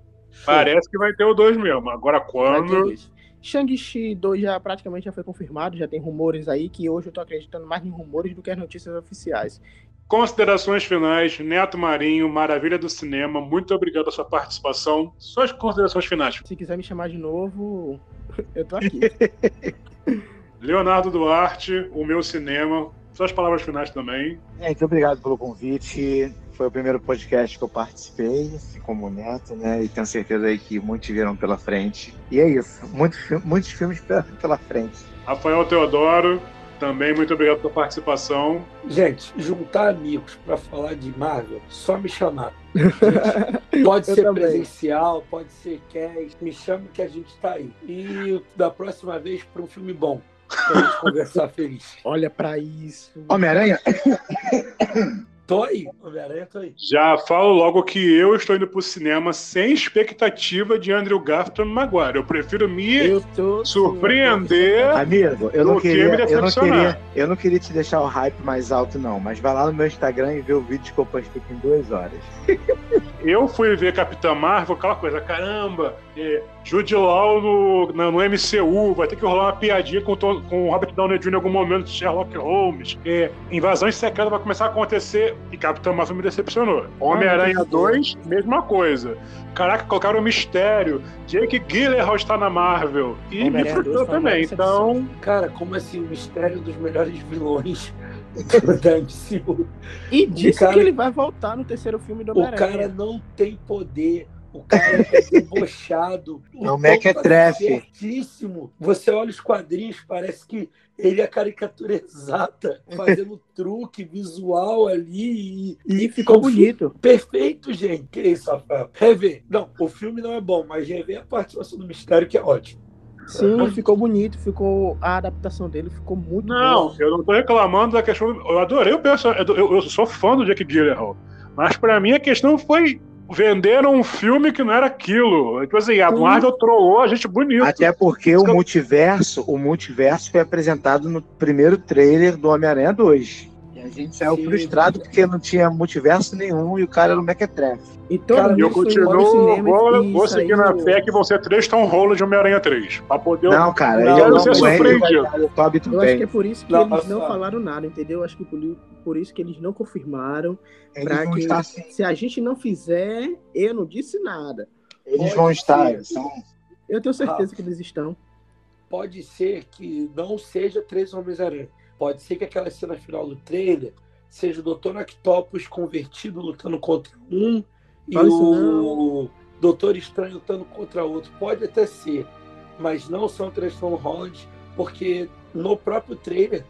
Parece que vai ter o dois mesmo. Agora quando. Shang-Chi 2 já praticamente já foi confirmado, já tem rumores aí que hoje eu tô acreditando mais em rumores do que as notícias oficiais. Considerações finais, Neto Marinho, maravilha do cinema, muito obrigado pela sua participação. Suas considerações finais. Se quiser me chamar de novo, *laughs* eu tô aqui. *laughs* Leonardo Duarte, o meu cinema. Suas palavras finais também. Gente, obrigado pelo convite. Foi o primeiro podcast que eu participei, assim como o Neto, né? E tenho certeza aí que muitos viram pela frente. E é isso, muitos, muitos filmes pela frente. Rafael Teodoro, também muito obrigado pela participação. Gente, juntar amigos para falar de Marvel, só me chamar. Gente, *laughs* pode ser também. presencial, pode ser cast, me chama que a gente está aí. E da próxima vez para um filme bom. Pra gente conversar feliz. Olha para isso. Homem-Aranha? *laughs* Tô aí, Homem-Aranha tô aí. Já falo logo que eu estou indo pro cinema sem expectativa de Andrew Garfield Maguire. Eu prefiro me tô, surpreender. Sim, Amigo, eu não, queria, que eu não queria. Eu não queria te deixar o hype mais alto, não. Mas vai lá no meu Instagram e vê o vídeo que eu postei em duas horas. *laughs* eu fui ver Capitã Marvel, aquela coisa, caramba, é, Jude Law no, no, no, MCU, vai ter que rolar uma piadinha com, com o Robert Downey Jr. em algum momento de Sherlock Holmes. É, invasões secretas vai começar a acontecer e Capitão Marvel me decepcionou. Homem-Aranha 2, mesma coisa. Caraca, colocaram um mistério. Jake Gyllenhaal está na Marvel. E me frustrou também, então... Cara, como assim, o mistério dos melhores vilões da MCU? E disse cara... que ele vai voltar no terceiro filme do Homem-Aranha. O cara não tem poder o cara *laughs* é debochado. O, o Mac é trefe. Certíssimo. Você olha os quadrinhos, parece que ele é a caricatura exata, fazendo *laughs* truque visual ali. E, e ficou bonito. Perfeito, gente. Que isso, Rafael? Rever. Não, o filme não é bom, mas rever a participação do mistério que é ótimo. Sim, ficou bonito, ficou a adaptação dele ficou muito Não, boa. eu não tô reclamando da questão. Eu adorei o personagem. Eu, eu, sou fã do Jack Gyllenhaal. Mas para mim a questão foi venderam um filme que não era aquilo. Tipo assim, a Marvel trollou a gente bonito. Até porque o multiverso, o multiverso foi apresentado no primeiro trailer do Homem-Aranha 2. E a gente saiu Sim. frustrado porque não tinha multiverso nenhum e o cara era o Mequetrefe. Então, cara, eu continuo, vou, vou seguir na fé que vão ser três Tom Holland de Homem-Aranha 3. Pra poder não, cara, não, eu não ser surpreendido. Eu acho que é por isso que não, eles não falaram nada, entendeu? Eu acho que por, por isso que eles não confirmaram. Eles pra que, estar, assim. Se a gente não fizer, eu não disse nada. Eles Pode vão estar. São... Eu tenho certeza ah, que eles estão. Pode ser que não seja três Homens-Aranha. Pode ser que aquela cena final do trailer seja o Dr. Octopus convertido lutando contra um e o Doutor Estranho lutando contra outro. Pode até ser, mas não são três Tom Holland, porque no próprio trailer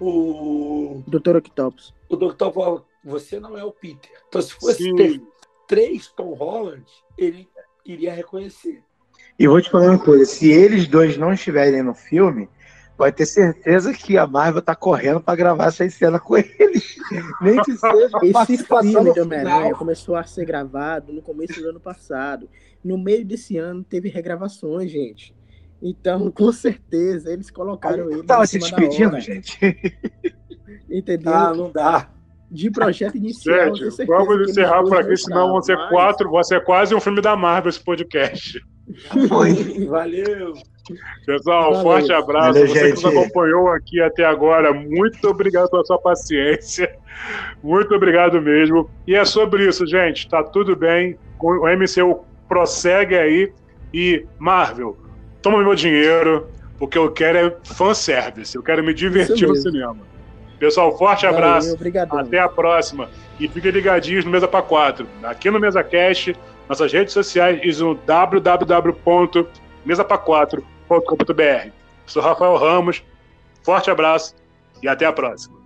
o. Doutor Octopus. O Doutor você não é o Peter. Então, se fosse Sim. ter três Tom Holland, ele iria reconhecer. E vou te falar uma coisa: se eles dois não estiverem no filme, pode ter certeza que a Marvel tá correndo para gravar essa cena com eles. *laughs* Nem que seja Esse filme de Homem-Aranha começou a ser gravado no começo do ano passado. No meio desse ano teve regravações, gente. Então, *laughs* com certeza, eles colocaram ele. Tava se despedindo, gente. Entendeu? Ah, não dá. De projeto inicial. Gente, vamos encerrar por aqui, senão vão ser mas... quatro, vai ser quase um filme da Marvel esse podcast. Foi. *laughs* Valeu. Pessoal, Valeu. forte abraço. Valeu, Você gente. que nos acompanhou aqui até agora, muito obrigado pela sua paciência. Muito obrigado mesmo. E é sobre isso, gente. Tá tudo bem. O MCU prossegue aí. E, Marvel, toma meu dinheiro, porque eu quero é fanservice. Eu quero me divertir no cinema. Pessoal, forte abraço. Valeu, Até a próxima. E fiquem ligadinhos no Mesa para 4. Aqui no MesaCast, nossas redes sociais e no www.mesapa4.com.br. Sou Rafael Ramos. Forte abraço e até a próxima.